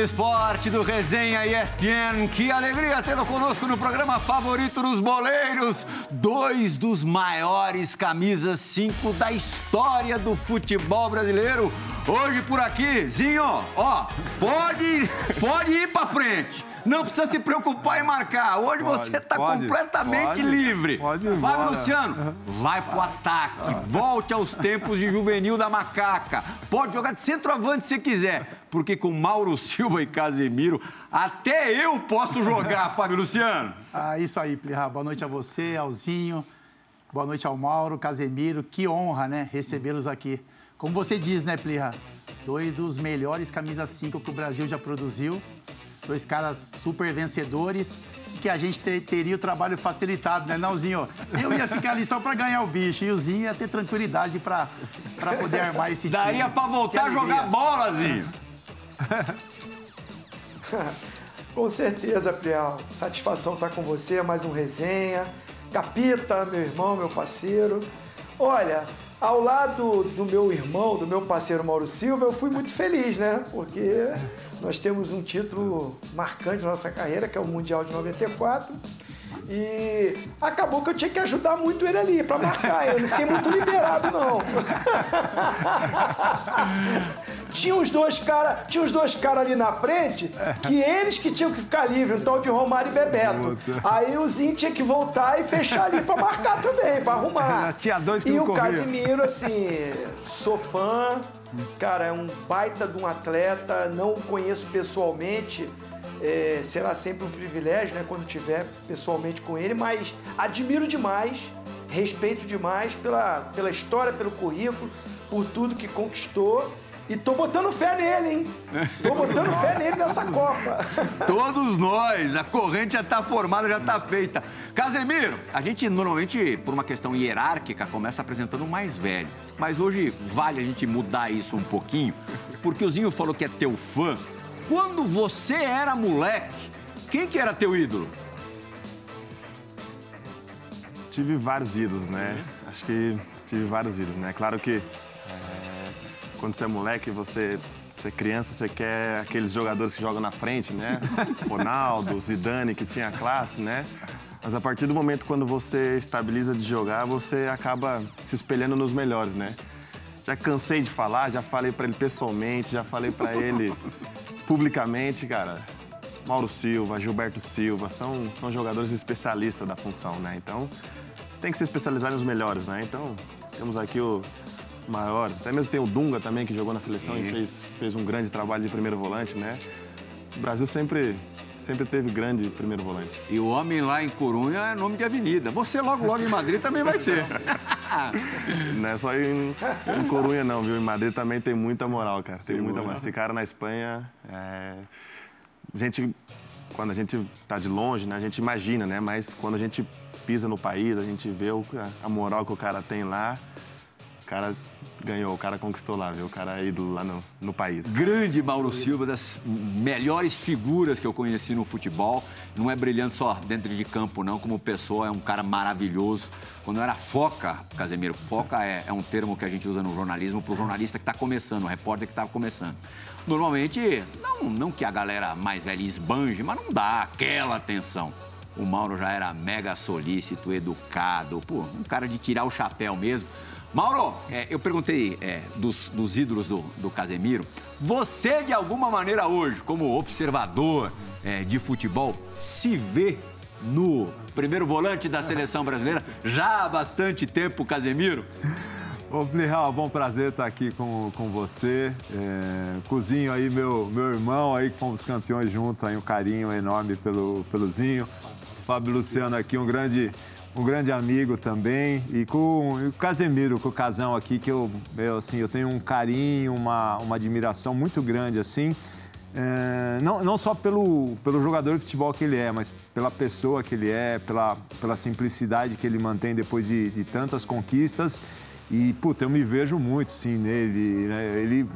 Esporte do Resenha ESPN. Que alegria tê-lo conosco no programa favorito dos boleiros. Dois dos maiores camisas 5 da história do futebol brasileiro. Hoje por aqui, Zinho, ó, pode, pode ir pra frente. Não precisa se preocupar em marcar. Hoje pode, você está completamente pode, livre. Pode ir Fábio Luciano, vai pro ataque. Volte aos tempos de juvenil da macaca. Pode jogar de centroavante se quiser. Porque com Mauro Silva e Casemiro, até eu posso jogar, Fábio Luciano. Ah, isso aí, Plirra. Boa noite a você, Alzinho. Boa noite ao Mauro, Casemiro. Que honra, né, recebê-los aqui. Como você diz, né, Plirra? Dois dos melhores camisas 5 que o Brasil já produziu dois caras super vencedores que a gente ter, teria o trabalho facilitado, né, Nãozinho? Eu ia ficar ali só para ganhar o bicho e o Zinho ia ter tranquilidade para poder armar esse time. Daria para voltar a jogar bola, Zinho. com certeza, Prial. Satisfação estar tá com você, mais um resenha. Capita, meu irmão, meu parceiro. Olha, ao lado do meu irmão, do meu parceiro Mauro Silva, eu fui muito feliz, né? Porque nós temos um título marcante na nossa carreira, que é o Mundial de 94. E acabou que eu tinha que ajudar muito ele ali para marcar. Eu não fiquei muito liberado, não. tinha os dois caras, tinha os dois caras ali na frente que eles que tinham que ficar livre, um tal de Romário e Bebeto. Aí o Zinho tinha que voltar e fechar ali para marcar também, para arrumar. tinha dois que E o corria. Casimiro, assim, sou fã. Cara, é um baita de um atleta, não o conheço pessoalmente é, será sempre um privilégio, né, quando tiver pessoalmente com ele, mas admiro demais, respeito demais pela, pela história, pelo currículo, por tudo que conquistou. E tô botando fé nele, hein? Tô botando fé nele nessa Copa. Todos nós. A corrente já tá formada, já tá feita. Casemiro, a gente normalmente, por uma questão hierárquica, começa apresentando o mais velho. Mas hoje vale a gente mudar isso um pouquinho, porque o Zinho falou que é teu fã quando você era moleque, quem que era teu ídolo? Tive vários ídolos, né? Acho que tive vários ídolos, né? Claro que quando você é moleque, você, você é criança, você quer aqueles jogadores que jogam na frente, né? Ronaldo, Zidane, que tinha classe, né? Mas a partir do momento quando você estabiliza de jogar, você acaba se espelhando nos melhores, né? Já cansei de falar, já falei para ele pessoalmente, já falei para ele publicamente, cara, Mauro Silva, Gilberto Silva, são, são jogadores especialistas da função, né? Então, tem que se especializar nos melhores, né? Então, temos aqui o maior, até mesmo tem o Dunga também, que jogou na seleção e fez, fez um grande trabalho de primeiro volante, né? O Brasil sempre sempre teve grande primeiro volante. E o homem lá em Corunha é nome de avenida. Você logo, logo em Madrid também vai ser. não é só em, em, Corunha, não, viu? Em Madrid também tem muita moral, cara. Tem, tem muita moral. Esse cara na Espanha, é... a gente, quando a gente tá de longe, né, a gente imagina, né? Mas quando a gente pisa no país, a gente vê a moral que o cara tem lá cara ganhou, o cara conquistou lá, viu? O cara é ídolo lá no, no país. Grande Mauro Silva, das melhores figuras que eu conheci no futebol. Não é brilhante só dentro de campo, não. Como pessoa, é um cara maravilhoso. Quando era foca, Casemiro, foca é, é um termo que a gente usa no jornalismo para o jornalista que está começando, o repórter que está começando. Normalmente, não, não que a galera mais velha esbanje, mas não dá aquela atenção. O Mauro já era mega solícito, educado, pô, um cara de tirar o chapéu mesmo. Mauro, é, eu perguntei é, dos, dos, ídolos do, do, Casemiro. Você, de alguma maneira, hoje, como observador é, de futebol, se vê no primeiro volante da seleção brasileira já há bastante tempo, Casemiro? Ô, Plihal, bom prazer estar aqui com, com você. É, cozinho aí, meu, meu irmão aí, que fomos campeões juntos, aí um carinho enorme pelo, pelo Zinho. Fábio Luciano aqui, um grande um grande amigo também. E com o Casemiro, com o Casão aqui, que eu, eu, assim, eu tenho um carinho, uma, uma admiração muito grande, assim. É, não, não só pelo, pelo jogador de futebol que ele é, mas pela pessoa que ele é, pela, pela simplicidade que ele mantém depois de, de tantas conquistas. E, puta, eu me vejo muito, sim, nele. Né? Ele,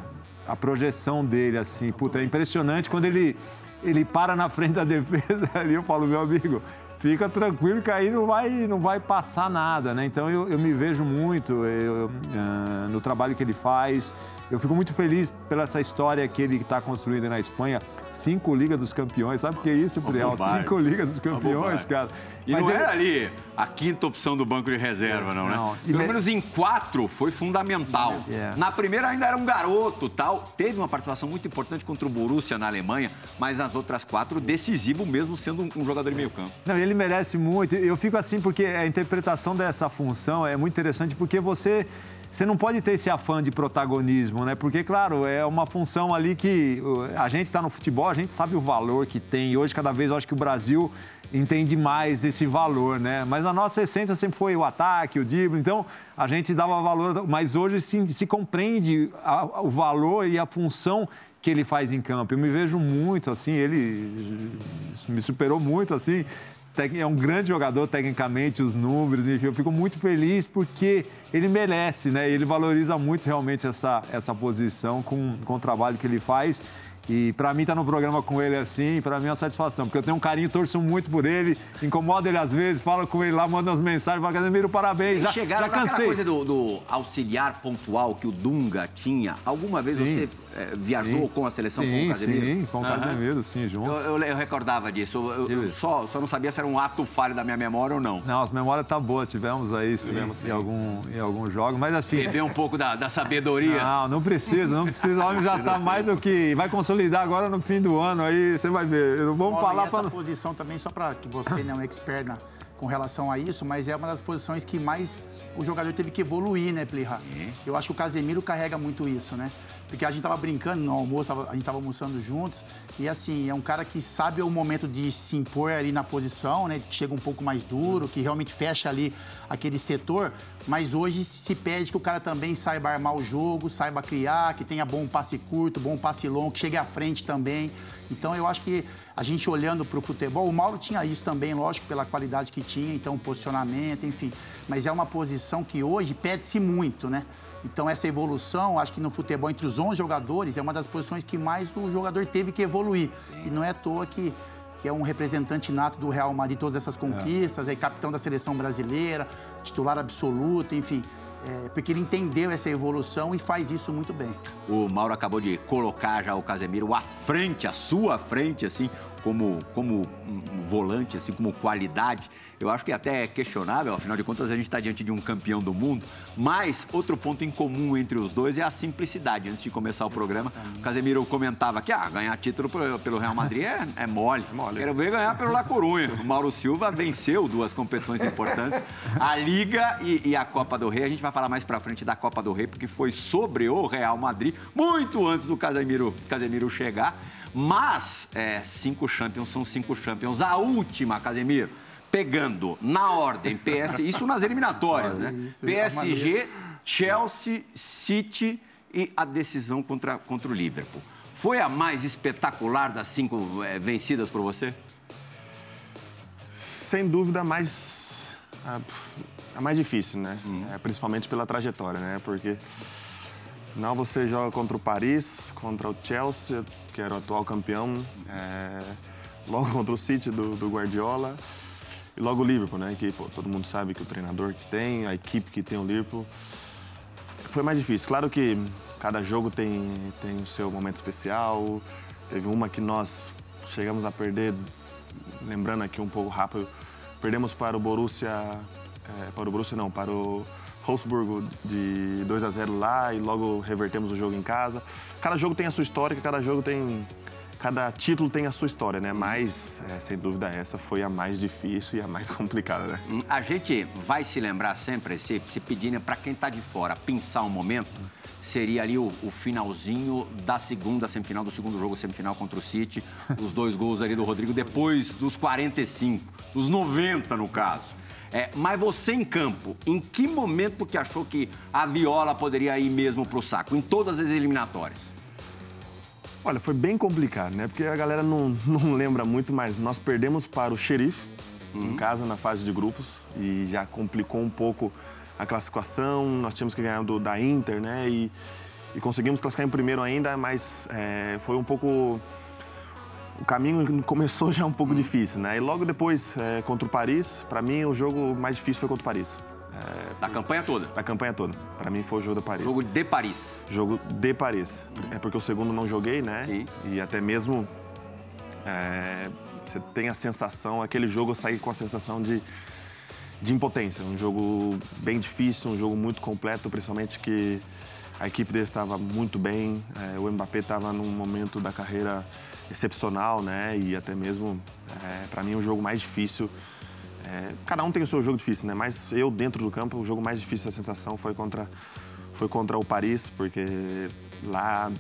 a projeção dele, assim, puta, é impressionante quando ele, ele para na frente da defesa ali. Eu falo, meu amigo, fica tranquilo que aí não vai, não vai passar nada, né? Então eu, eu me vejo muito eu, uh, no trabalho que ele faz. Eu fico muito feliz pela essa história que ele está construindo na Espanha. Cinco Ligas dos Campeões, sabe o que é isso, Priel? Cinco Ligas dos Campeões, cara. E Mas não ele... era ali a quinta opção do banco de reserva, não, né? Não. Pelo menos em quatro foi fundamental. Yeah. Na primeira ainda era um garoto tal. Teve uma participação muito importante contra o Borussia na Alemanha, mas nas outras quatro, decisivo mesmo sendo um jogador de meio campo. Não, ele merece muito. Eu fico assim porque a interpretação dessa função é muito interessante porque você você não pode ter esse afã de protagonismo, né? Porque, claro, é uma função ali que a gente está no futebol, a gente sabe o valor que tem. E hoje, cada vez, eu acho que o Brasil entende mais esse valor, né? Mas a nossa essência sempre foi o ataque, o drible, então a gente dava valor, mas hoje se, se compreende a, o valor e a função que ele faz em campo. Eu me vejo muito assim, ele me superou muito assim. É um grande jogador tecnicamente, os números, enfim, eu fico muito feliz porque ele merece, né? Ele valoriza muito realmente essa, essa posição com, com o trabalho que ele faz. E para mim estar tá no programa com ele assim, para mim é uma satisfação, porque eu tenho um carinho, torço muito por ele, incomodo ele às vezes, falo com ele lá, mando umas mensagens, falo, Casemiro, parabéns, Vocês já, chegaram já cansei. coisa do, do, auxiliar pontual que o Dunga tinha, alguma vez Sim. você é, viajou sim. com a seleção sim, com o Casemiro? Sim, com o Casemiro, sim, junto. Eu, eu, eu, recordava disso, eu, eu só, só não sabia se era um ato falho da minha memória ou não. Não, a memória tá boa, tivemos aí sim, tivemos. Em, algum, em alguns jogos, mas assim... Beber um pouco da, da sabedoria. Não, não precisa, não precisa, o homem já tá mais do que... Vai consolidar agora no fim do ano, aí você vai ver. Vamos falar... essa pra... posição também, só para que você não é um expert na com relação a isso, mas é uma das posições que mais o jogador teve que evoluir, né, Plirra? Eu acho que o Casemiro carrega muito isso, né? Porque a gente tava brincando no almoço, a gente tava almoçando juntos, e assim, é um cara que sabe o momento de se impor ali na posição, né? Que chega um pouco mais duro, que realmente fecha ali aquele setor, mas hoje se pede que o cara também saiba armar o jogo, saiba criar, que tenha bom passe curto, bom passe longo, que chegue à frente também. Então eu acho que a gente olhando para o futebol, o Mauro tinha isso também, lógico, pela qualidade que tinha, então posicionamento, enfim. Mas é uma posição que hoje pede-se muito, né? Então, essa evolução, acho que no futebol, entre os 11 jogadores, é uma das posições que mais o jogador teve que evoluir. Sim. E não é à toa que, que é um representante nato do Real Madrid, todas essas conquistas, é. é capitão da seleção brasileira, titular absoluto, enfim. É, porque ele entendeu essa evolução e faz isso muito bem. O Mauro acabou de colocar já o Casemiro à frente, à sua frente, assim, como, como um volante, assim, como qualidade, eu acho que até é questionável, afinal de contas a gente está diante de um campeão do mundo, mas outro ponto em comum entre os dois é a simplicidade. Antes de começar o programa, o Casemiro comentava que ah, ganhar título pelo Real Madrid é, é mole. É mole. Quero ver ganhar pelo La Corunha. O Mauro Silva venceu duas competições importantes, a Liga e, e a Copa do Rei. A gente vai falar mais para frente da Copa do Rei, porque foi sobre o Real Madrid, muito antes do Casemiro, Casemiro chegar. Mas é, cinco Champions são cinco Champions. A última, Casemiro, pegando na ordem PS, isso nas eliminatórias, né? PSG, Chelsea, City e a decisão contra, contra o Liverpool. Foi a mais espetacular das cinco é, vencidas por você? Sem dúvida, a mais, a, a mais difícil, né? Hum. É, principalmente pela trajetória, né? Porque Afinal, você joga contra o Paris, contra o Chelsea, que era o atual campeão, é, logo contra o City do, do, Guardiola logo o Liverpool, né? Que pô, todo mundo sabe que o treinador que tem, a equipe que tem o Liverpool. Foi mais difícil. Claro que cada jogo tem, tem o seu momento especial. Teve uma que nós chegamos a perder, lembrando aqui um pouco rápido, perdemos para o Borussia, é, para o Borussia não, para o Wolfsburgo de 2 a 0 lá e logo revertemos o jogo em casa. Cada jogo tem a sua história, cada jogo tem cada título tem a sua história, né? Mas, é, sem dúvida, essa foi a mais difícil e a mais complicada, né? Hum, a gente vai se lembrar sempre, se, se pedindo para quem está de fora pensar um momento, seria ali o, o, finalzinho da segunda semifinal, do segundo jogo semifinal contra o City, os dois gols ali do Rodrigo, depois dos 45, dos 90 no caso. É, mas você em campo, em que momento que achou que a viola poderia ir mesmo para o saco? Em todas as eliminatórias? Olha, foi bem complicado, né? Porque a galera não, não lembra muito, mas nós perdemos para o Xerife, uhum. em casa, na fase de grupos, e já complicou um pouco a classificação. Nós tínhamos que ganhar do, da Inter, né? E, e conseguimos classificar em primeiro ainda, mas é, foi um pouco o caminho começou já um pouco difícil, né? E logo depois, é, contra o Paris, para mim o jogo mais difícil foi contra o Paris. Da campanha toda. Da campanha toda. Para mim foi o jogo de Paris. Jogo de Paris. Jogo de Paris. É porque o segundo não joguei, né? Sim. E até mesmo é, você tem a sensação, aquele jogo eu saí com a sensação de, de impotência. Um jogo bem difícil, um jogo muito completo, principalmente que a equipe dele estava muito bem, é, o Mbappé estava num momento da carreira excepcional, né? E até mesmo, é, para mim, o jogo mais difícil. É, cada um tem o seu jogo difícil, né? Mas eu, dentro do campo, o jogo mais difícil da sensação foi contra, foi contra o Paris, porque lá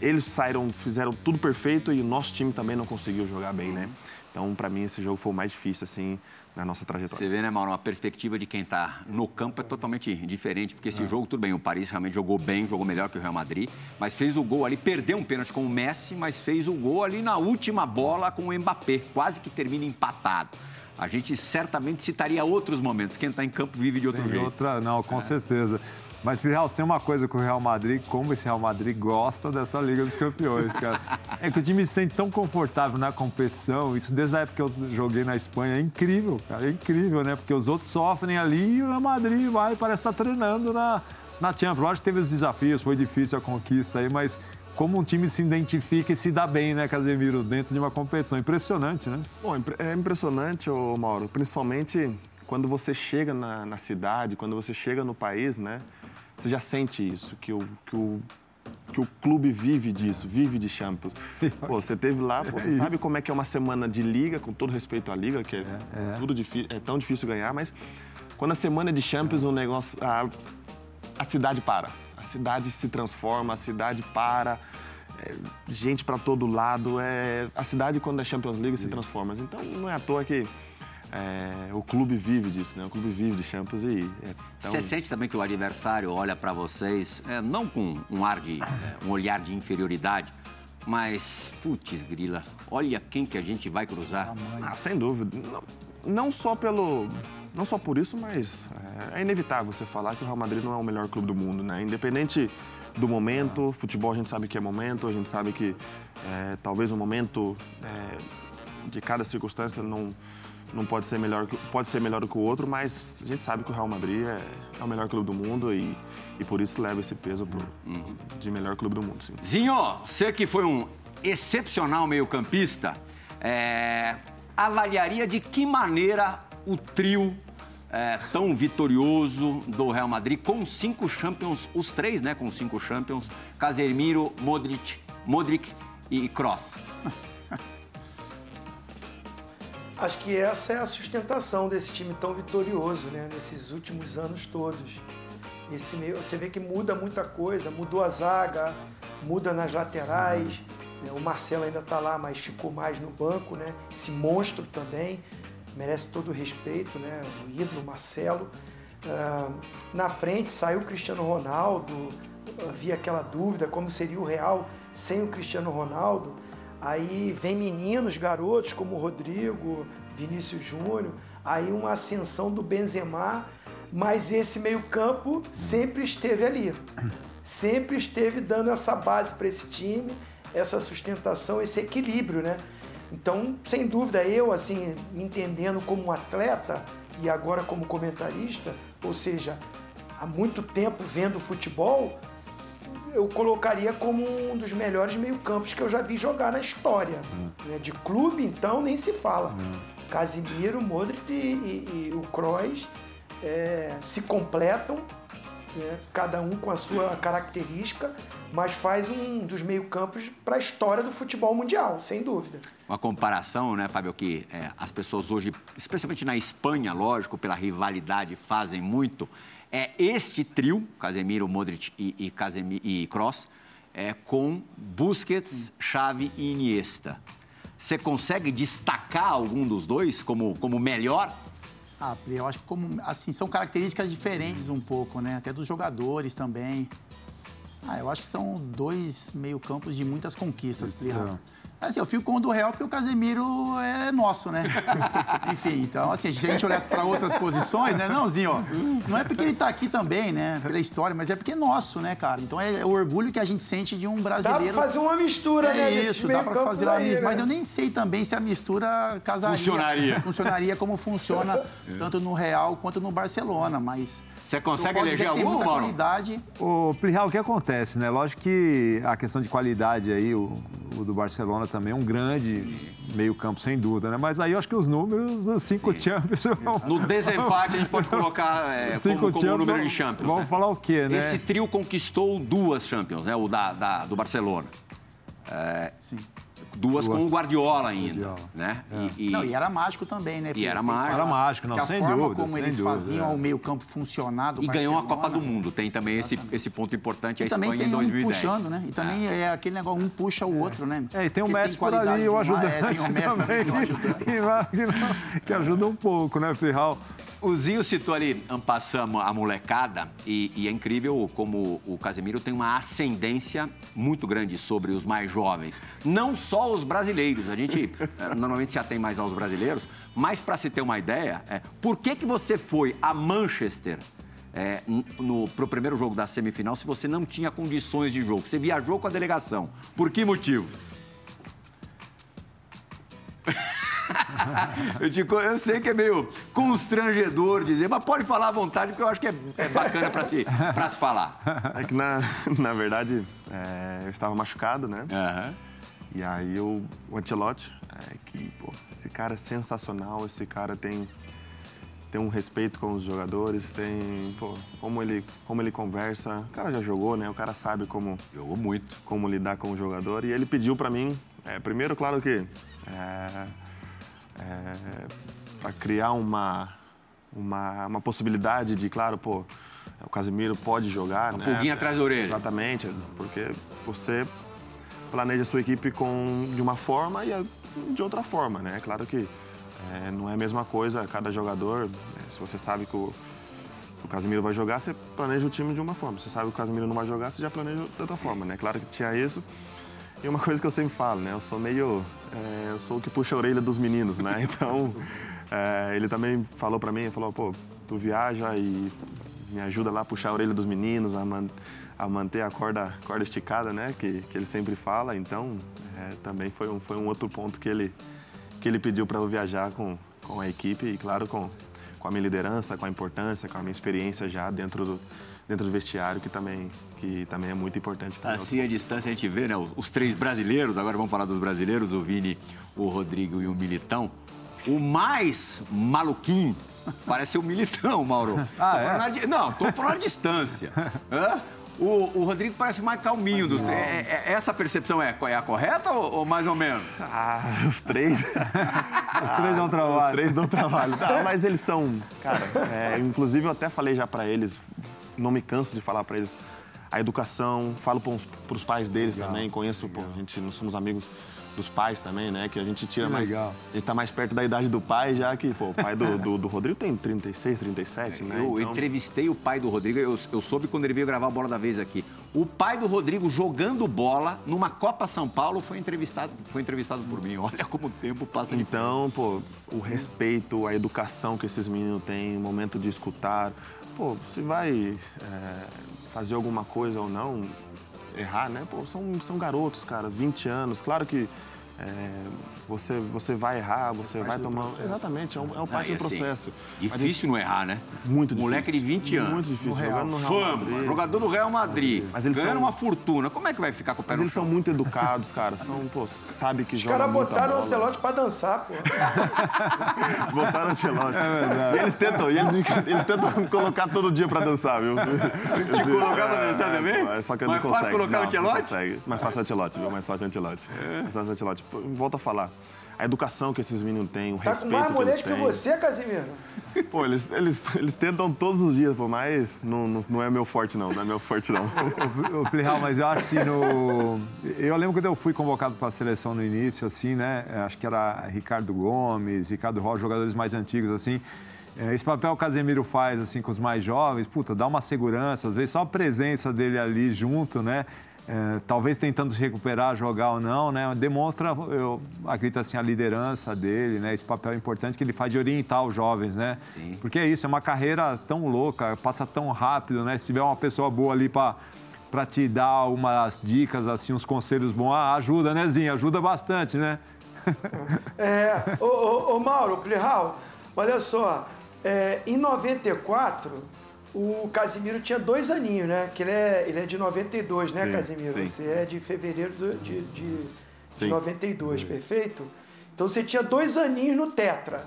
eles saíram, fizeram tudo perfeito e o nosso time também não conseguiu jogar bem, né? Então, para mim, esse jogo foi o mais difícil, assim, na nossa trajetória. Você vê, né, Mauro? A perspectiva de quem está no campo é totalmente diferente, porque esse jogo, tudo bem, o Paris realmente jogou bem, jogou melhor que o Real Madrid, mas fez o gol ali, perdeu um pênalti com o Messi, mas fez o gol ali na última bola com o Mbappé, quase que termina empatado. A gente certamente citaria outros momentos. Quem está em campo vive de outro Tem jeito. outra, não, com certeza. Mas, Real, tem uma coisa com o Real Madrid, como esse Real Madrid gosta dessa Liga dos Campeões, cara. É que o time se sente tão confortável na competição, isso desde a época que eu joguei na Espanha, é incrível, cara, é incrível, né? Porque os outros sofrem ali e o Real Madrid vai, parece estar treinando na, na Champions. Lógico que teve os desafios, foi difícil a conquista aí, mas como um time se identifica e se dá bem, né, Casemiro, dentro de uma competição. Impressionante, né? Bom, é impressionante, ô Mauro, principalmente quando você chega na, na cidade, quando você chega no país, né? Você já sente isso, que o, que o, que o clube vive disso, vive de Champions. Pô, você teve lá, pô, você sabe como é que é uma semana de liga, com todo respeito à liga, que é, tudo difí- é tão difícil ganhar, mas quando a semana é de Champions, o negócio. A, a cidade para. A cidade se transforma, a cidade para. é, gente para todo lado. É, a cidade, quando é Champions League, se transforma. Então, não é à toa que é, o clube vive disso, né? O clube vive de Champions e é tão... Você sente também que o adversário olha para vocês, é, não com um ar de, é, um olhar de inferioridade, mas, putz, grila, olha quem que a gente vai cruzar. Ah, sem dúvida. Não, não só pelo. Não só por isso, mas é, é inevitável você falar que o Real Madrid não é o melhor clube do mundo, né? Independente do momento, futebol a gente sabe que é momento, a gente sabe que é, talvez o momento é, de cada circunstância não, não pode ser melhor que, pode ser melhor do que o outro, mas a gente sabe que o Real Madrid é, é o melhor clube do mundo e, e por isso leva esse peso pro, de melhor clube do mundo, sim. Zinho, você que foi um excepcional meio-campista, é, avaliaria de que maneira o trio é, tão vitorioso do Real Madrid, com cinco Champions, os três, né, com cinco Champions, Casemiro, Modric, Modric e Kroos. Acho que essa é a sustentação desse time tão vitorioso, né? Nesses últimos anos todos. Esse meio, você vê que muda muita coisa, mudou a zaga, muda nas laterais. né? O Marcelo ainda está lá, mas ficou mais no banco, né? Esse monstro também merece todo o respeito, né? O ídolo Marcelo. Ah, na frente saiu o Cristiano Ronaldo. Havia aquela dúvida como seria o Real sem o Cristiano Ronaldo. Aí vem meninos, garotos como Rodrigo, Vinícius Júnior, aí uma ascensão do Benzema, mas esse meio-campo sempre esteve ali. Sempre esteve dando essa base para esse time, essa sustentação, esse equilíbrio, né? Então, sem dúvida, eu, assim, me entendendo como atleta e agora como comentarista, ou seja, há muito tempo vendo futebol, eu colocaria como um dos melhores meio-campos que eu já vi jogar na história. né? De clube, então, nem se fala. Casimiro, Modric e, e- e o Kroos é, se completam, né? cada um com a sua característica, mas faz um dos meio-campos para a história do futebol mundial, sem dúvida. Uma comparação, né, Fábio, que é, as pessoas hoje, especialmente na Espanha, lógico, pela rivalidade, fazem muito, é este trio, Casemiro, Modric e, e, Casemi- e Kroos, é, com Busquets, Xavi e Iniesta. Você consegue destacar algum dos dois como, como melhor? Ah, Pri, eu acho que como, assim, são características diferentes um pouco, né? Até dos jogadores também. Ah, eu acho que são dois meio-campos de muitas conquistas, Pri. É. Assim, eu fico com o do Real porque o Casemiro é nosso, né? Enfim, então, assim, se a gente olhasse para outras posições, né? Nãozinho, ó. Não é porque ele tá aqui também, né? Pela história, mas é porque é nosso, né, cara? Então é o orgulho que a gente sente de um brasileiro. Dá pra fazer uma mistura, é né? Isso, dá pra fazer uma mistura. Né? Mas eu nem sei também se a mistura casaria. Funcionaria. Funcionaria como funciona tanto no Real quanto no Barcelona, mas. Você consegue eleger algum, muita Mauro? qualidade. O Plihal, o que acontece, né? Lógico que a questão de qualidade aí, o, o do Barcelona também é um grande meio-campo, sem dúvida, né? Mas aí eu acho que os números dos cinco Sim. Champions. No desempate a gente pode colocar é, como, como o número de Champions. Vamos né? falar o quê, né? Esse trio conquistou duas Champions, né? O da, da do Barcelona. É, Sim. Duas, duas, com o Guardiola ainda, Guardiola. né? É. E, e... Não, e era mágico também, né? E era mágico. Era mágico, não, que a sem forma dúvida, como eles dúvida, faziam é. o meio campo funcionar do E ganhou a. Copa do Mundo. Tem também esse, esse ponto importante, a E também Espanha tem em um 2010. puxando, né? E também é. aquele negócio, um puxa o outro, né? É, e tem o Porque Messi por ali, o um ajudante lado, é, tem o Messi também, que é que, que ajuda um pouco, né, Plihal? O Zinho citou ali, passamos a molecada, e, e, é incrível como o Casemiro tem uma ascendência muito grande sobre os mais jovens. Não só os brasileiros, a gente eh, normalmente se atém mais aos brasileiros, mas para se ter uma ideia, é, por que, que você foi a Manchester é, no, pro primeiro jogo da semifinal se você não tinha condições de jogo? Você viajou com a delegação. Por que motivo? eu, te, eu, sei que é meio constrangedor dizer, mas pode falar à vontade, porque eu acho que é, é bacana para se, pra se falar. É que, na, na verdade, é, eu estava machucado, né? Uhum. E aí eu, o Ancelotti, é, que, pô, esse cara é sensacional, esse cara tem, tem um respeito com os jogadores, tem, pô, como ele, como ele conversa. O cara já jogou, né? O cara sabe como... Jogou muito. Como lidar com o jogador. E ele pediu para mim, é, primeiro, claro que... É, é, para criar uma, uma, uma, possibilidade de, claro, pô, o Casemiro pode jogar, uma né? pulguinha atrás da orelha. Exatamente, porque você planeja a sua equipe com, de uma forma e de outra forma, né? Claro que é, não é a mesma coisa, cada jogador, né? se você sabe que o, o Casemiro vai jogar, você planeja o time de uma forma. Se você sabe que o Casemiro não vai jogar, você já planeja de outra forma, né? Claro que tinha isso. E uma coisa que eu sempre falo, né? Eu sou meio. É, eu sou o que puxa a orelha dos meninos, né? Então, é, ele também falou para mim, falou, pô, tu viaja e me ajuda lá a puxar a orelha dos meninos, a, man, a manter a corda, corda esticada, né? Que, que ele sempre fala. Então, é, também foi um, foi um outro ponto que ele, que ele pediu para eu viajar com, com a equipe e, claro, com, com a minha liderança, com a importância, com a minha experiência já dentro do, dentro do vestiário, que também, que também é muito importante. Também. Assim, a distância, a gente vê, né? Os, três brasileiros, agora vamos falar dos brasileiros, o Vini, o Rodrigo e o Militão. O mais maluquinho parece ser o Militão, Mauro. Ah, tô é? Não, tô falando a distância. Hã? O, o, Rodrigo parece mais calminho dos três. É, é, essa percepção é, é a correta ou, ou, mais ou menos? Ah, os três. os três dão trabalho. Os três dão trabalho. Tá, mas eles são. Cara, é, inclusive eu até falei já para eles, não me canso de falar para eles a educação, falo para os pais deles legal, também, conheço, pô, a gente, nós somos amigos dos pais também, né? Que a gente tira mais. Legal. A gente tá mais perto da idade do pai, já que, pô, o pai do, do, do Rodrigo tem 36, 37, né? Eu então... entrevistei o pai do Rodrigo, eu, eu soube quando ele veio gravar a bola da vez aqui. O pai do Rodrigo jogando bola numa Copa São Paulo foi entrevistado, foi entrevistado por mim. Olha como o tempo passa Então, pô, o respeito, a educação que esses meninos têm, o momento de escutar. Pô, se vai é, fazer alguma coisa ou não, errar, né? Pô, são, são garotos, cara, 20 anos. Claro que é, você, você vai errar, você vai tomar. Processo. Exatamente, é um, é um parte Ah, do assim, processo. Difícil Mas, não errar, né? Muito difícil. Moleque de 20 anos. Muito difícil. No Real. Jogando no Real Fama, Madrid. jogador do Real Madrid. Mas eles ganhando são- uma fortuna. Como é que vai ficar com o pé Mas eles são muito educados, cara. São, pô, sabe que Os jogam caras muita botaram o bola. Ancelote pra dançar, pô. Botaram o Ancelotti. E eles tentam, eles, eles tentam me colocar todo dia pra dançar, viu? Te colocar pra dançar É, também? é Só que eu Mais não fácil colocar o não, Ancelotti? Não consegue. Mais fácil o Ancelotti, viu? Mais fácil o Ancelotti. Mais fácil o Ancelotti. Pô, Volto a falar. A educação que esses meninos têm, o Tá com respeito mais que mulher eles que têm. você, Casimiro. Pô, eles, eles, eles tentam todos os dias, pô, mas não, não, não é meu forte, não. Não é meu forte, não. O Plihal, mas eu acho que no. Eu lembro quando eu fui convocado para a seleção no início, assim, né? Acho que era Ricardo Gomes, Ricardo Rocha, jogadores mais antigos, assim. É, Esse papel que o Casemiro faz, assim, com os mais jovens, puta, dá uma segurança, às vezes só a presença dele ali junto, né? É, talvez tentando se recuperar, jogar ou não, né? Demonstra, eu acredito assim, a liderança dele, né? Esse papel importante que ele faz de orientar os jovens, né? Sim. Porque é isso, é uma carreira tão louca, passa tão rápido, né? Se tiver uma pessoa boa ali para para te dar umas dicas, assim, uns conselhos bons, ah, ajuda, né, Zinho? Ajuda bastante, né? É, ô, ô, ô Mauro, Plihal, olha só, é, em 94, o Casimiro tinha dois aninhos, né? Que ele é, ele é de 92, né, Sim, Casimiro? sim. Você é de fevereiro de, de, de Sim. 92, perfeito? Então você tinha dois aninhos no Tetra.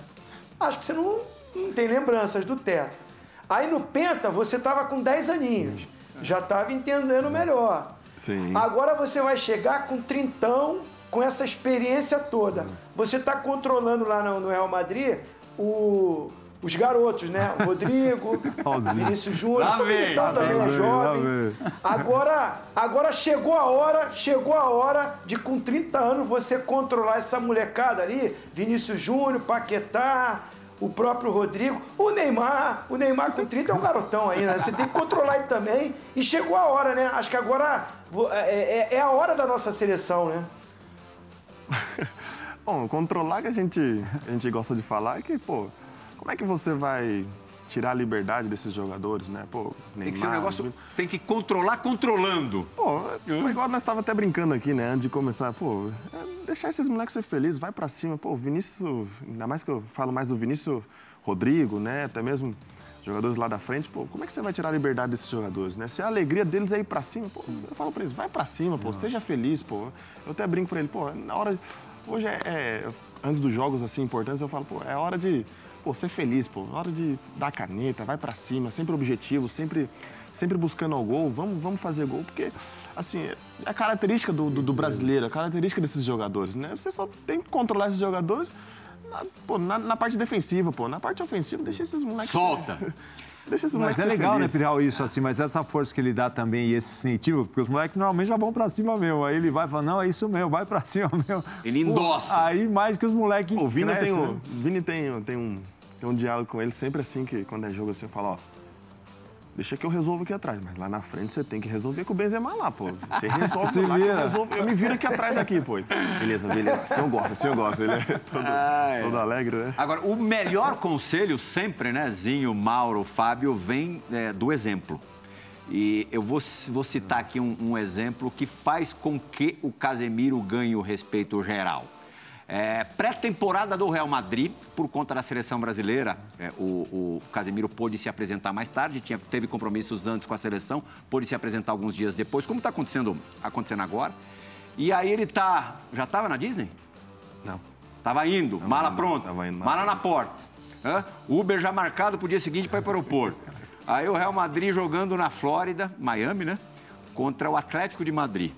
Acho que você não, não tem lembranças do Tetra. Aí no Penta você tava com 10 aninhos. Já tava entendendo melhor. Sim. Agora você vai chegar com trintão, com essa experiência toda. Você está controlando lá no, no Real Madrid o- os garotos, né? O Rodrigo, Vinícius Júnior, Lá o também vem, é jovem. vem. Agora, agora chegou a hora, chegou a hora de com 30 anos você controlar essa molecada ali, Vinícius Júnior, Paquetá, o próprio Rodrigo, o Neymar, o Neymar com 30 é um garotão ainda, né? Você tem que controlar ele também. E chegou a hora, né? Acho que agora vo- é, é- é a hora da nossa seleção, né? Bom, controlar que a gente, a gente gosta de falar é que, pô, como é que você vai tirar a liberdade desses jogadores, né? Pô, Tem que ser um Neymar, negócio. Tem que controlar controlando. Pô, é igual nós estava até brincando aqui, né, antes de começar. Pô, é deixar esses moleques ser felizes, vai pra cima. Pô, o Vinícius, ainda mais que eu falo mais do Vinícius Rodrigo, né, até mesmo jogadores lá da frente, pô, como é que você vai tirar a liberdade desses jogadores, né? Se a alegria deles é ir pra cima, pô, eu falo pra eles, vai pra cima, pô, seja feliz, pô. Eu até brinco pra ele, pô, na hora. Hoje é, é- Antes dos jogos assim importantes, eu falo, pô, é hora de. Pô, ser feliz, pô. Na hora de dar a caneta, vai pra cima, sempre objetivo, sempre, sempre buscando ao gol. Vamos, vamos fazer gol, porque, assim, é a característica do, do, do brasileiro, a característica desses jogadores, né? Você só tem que controlar esses jogadores na, pô, na, na parte defensiva, pô. Na parte ofensiva, deixa esses moleques. Solta. Deixa esses Mas é legal, né, felizes. Pirral, isso assim, mas essa força que ele dá também e esse incentivo, porque os moleques normalmente já vão pra cima mesmo. Aí ele vai e fala, não, é isso mesmo, vai pra cima mesmo. Ele endossa. Pô, aí mais que os moleques. O Vini, tem, crescem, um, né? Vini tem, tem, um, tem um diálogo com ele sempre assim, que quando é jogo assim, eu falo, ó. Deixa que eu resolvo aqui atrás, mas lá na frente você tem que resolver com o Benzema lá, pô. Você resolve Se lá, que eu, resolvo, eu me viro aqui atrás aqui, pô. Beleza, beleza. Assim eu gosto, assim eu gosto. Ele é todo, Ah, é. todo alegre, né? Agora, o melhor conselho sempre, né, Zinho, Mauro, Fábio, vem é, do exemplo. E eu vou, vou citar aqui um, um exemplo que faz com que o Casemiro ganhe o respeito geral. É, Pré-temporada do Real Madrid, por conta da seleção brasileira, é, o, o Casemiro pôde se apresentar mais tarde, tinha, teve compromissos antes com a seleção, pôde se apresentar alguns dias depois, como está acontecendo, acontecendo agora. E aí ele tá. Já estava na Disney? Não. Tava indo, mala indo, pronta, tava indo, mala mala na porta. Hã? Uber já marcado pro dia seguinte para ir para o aeroporto. Aí o Real Madrid jogando na Flórida, Miami, né? Contra o Atlético de Madrid.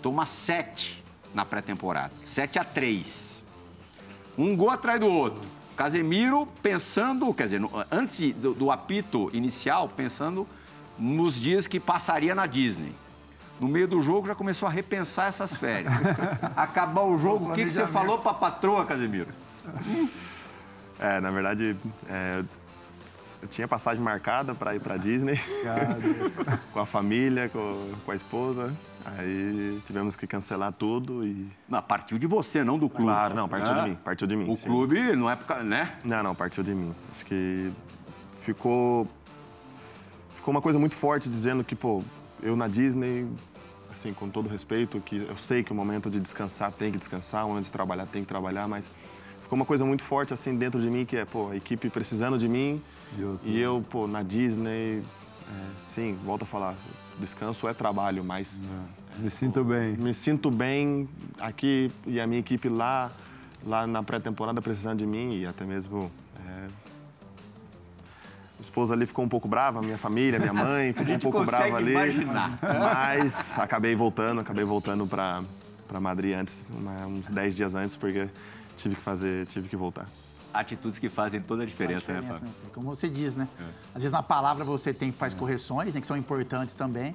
Toma sete na pré-temporada. 7 a 3. Um gol atrás do outro. Casemiro pensando, quer dizer, antes do, do apito inicial, pensando nos dias que passaria na Disney. No meio do jogo já começou a repensar essas férias. Acabar o jogo, o que, que você falou pra patroa, Casemiro? É, na verdade, é, eu tinha passagem marcada para ir para Disney com a família, com, com a esposa. Aí tivemos que cancelar tudo e. Não, partiu de você, não do clube. Claro, não, partiu Né? de mim, partiu de mim. O sim. clube não é por né? Não, não, partiu de mim. Acho que ficou. Ficou uma coisa muito forte dizendo que, pô, eu na Disney, assim, com todo respeito, que eu sei que o momento de descansar tem que descansar, o momento de trabalhar tem que trabalhar, mas ficou uma coisa muito forte, assim, dentro de mim, que é, pô, a equipe precisando de mim E eu pô, na Disney, é, sim, volto a falar, descanso é trabalho, mas Me sinto bem. me sinto bem aqui e a minha equipe lá, lá na pré-temporada precisando de mim e até mesmo. é, a esposa ali ficou um pouco brava, minha família, minha mãe ficou um pouco brava ali. imaginar. Mas acabei voltando, acabei voltando para para Madrid antes, uns 10 dias antes, porque tive que fazer, tive que voltar. Atitudes que fazem toda a diferença, Faz né, diferença, Fábio? né? Como você diz, né? Às vezes na palavra você tem faz correções, né, que são importantes também.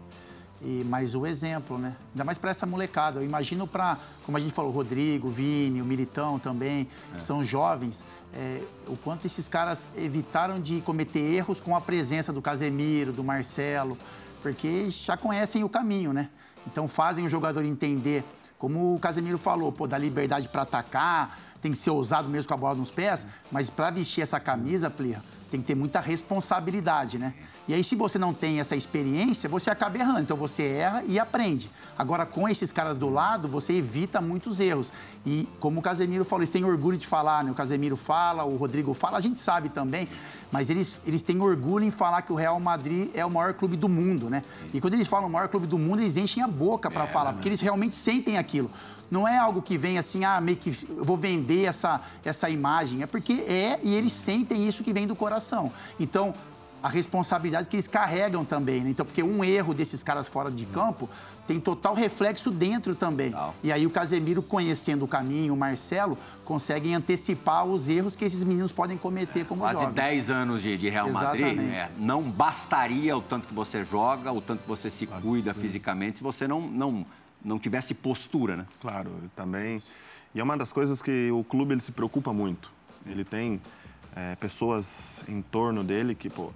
E, mas o exemplo, né? Ainda mais para essa molecada. Eu imagino para, como a gente falou, o Rodrigo, o Vini, o Militão também, que são jovens, é, o quanto esses caras evitaram de cometer erros com a presença do Casemiro, do Marcelo, porque já conhecem o caminho, né? Então fazem o jogador entender, como o Casemiro falou, pô, da liberdade para atacar, tem que ser ousado mesmo com a bola nos pés, mas para vestir essa camisa, Plirra, tem que ter muita responsabilidade, né? E aí, se você não tem essa experiência, você acaba errando. Então, você erra e aprende. Agora, com esses caras do lado, você evita muitos erros. E, como o Casemiro falou, eles têm orgulho de falar, né? O Casemiro fala, o Rodrigo fala, a gente sabe também, mas eles, eles têm orgulho em falar que o Real Madrid é o maior clube do mundo, né? E quando eles falam o maior clube do mundo, eles enchem a boca para é, falar, né? porque eles realmente sentem aquilo. Não é algo que vem assim, ah, meio que eu vou vender essa, essa imagem. É porque é e eles sentem isso que vem do coração. Então, a responsabilidade que eles carregam também, né? Então, porque um erro desses caras fora de campo tem total reflexo dentro também. Não. E aí o Casemiro, conhecendo o caminho, o Marcelo, conseguem antecipar os erros que esses meninos podem cometer como Quase jovens. 10 anos de, de Real Madrid, é, não bastaria o tanto que você joga, o tanto que você se cuida fisicamente, se você não, não não tivesse postura, né? Claro, também. E é uma das coisas que o clube ele se preocupa muito. Ele tem é, pessoas em torno dele que, pô,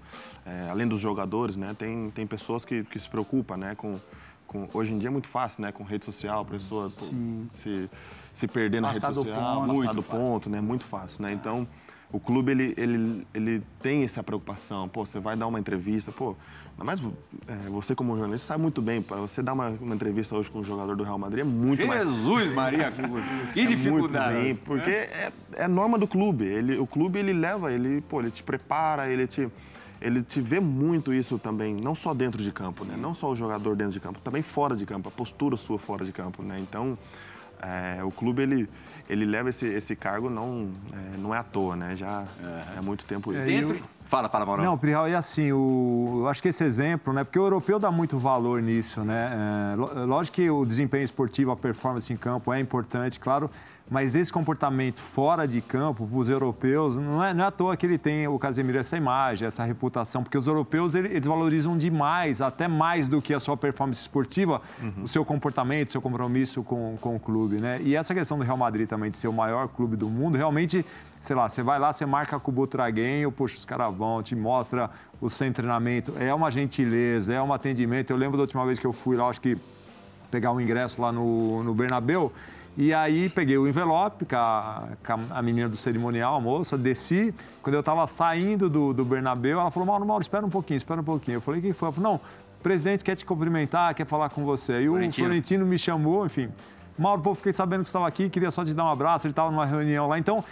é, além dos jogadores, né, tem, tem pessoas que, que se preocupam, né, com, com, hoje em dia é muito fácil, né, com rede social, a pessoa pô, se, se perder na rede social, ponto, passar do ponto, né, muito fácil, né, então o clube ele, ele, ele tem essa preocupação, pô, você vai dar uma entrevista, pô, mas é, você como jornalista sabe muito bem, para você dar uma, uma, entrevista hoje com um jogador do Real Madrid é muito Jesus, mais... Jesus Maria, que é dificuldade. Muito, sim, porque é, é norma do clube. Ele, o clube ele leva, ele, pô, ele te prepara, ele te ele te vê muito isso também, não só dentro de campo, né? Não só o jogador dentro de campo, também fora de campo, a postura sua fora de campo, né? Então, é, o clube ele, ele leva esse, esse cargo não é, não é à toa, né? Já é, é muito tempo isso. Dentro, Fala, fala, Mauro. Não, Prihal, e assim, o, eu acho que esse exemplo, né? Porque o europeu dá muito valor nisso, né? É, lógico que o desempenho esportivo, a performance em campo é importante, claro, mas esse comportamento fora de campo, para os europeus, não é, não é à toa que ele tem, o Casemiro, essa imagem, essa reputação, porque os europeus, eles valorizam demais, até mais do que a sua performance esportiva, uhum. o seu comportamento, o seu compromisso com, com o clube, né? E essa questão do Real Madrid também, de ser o maior clube do mundo, realmente sei lá, você vai lá, você marca com o Butraguenho, puxa, os caras vão, te mostra o seu treinamento. É uma gentileza, é um atendimento. Eu lembro da última vez que eu fui lá, acho que pegar um ingresso lá no, no Bernabéu. E aí peguei o envelope com a, com a menina do cerimonial, a moça, desci. Quando eu estava saindo do, do Bernabéu, ela falou, Mauro, Mauro, espera um pouquinho, espera um pouquinho. Eu falei, quem foi? Ela falou, não, o presidente quer te cumprimentar, quer falar com você. Aí o Florentino me chamou, enfim. Mauro, pô, fiquei sabendo que você estava aqui, queria só te dar um abraço, ele estava numa reunião lá. Então,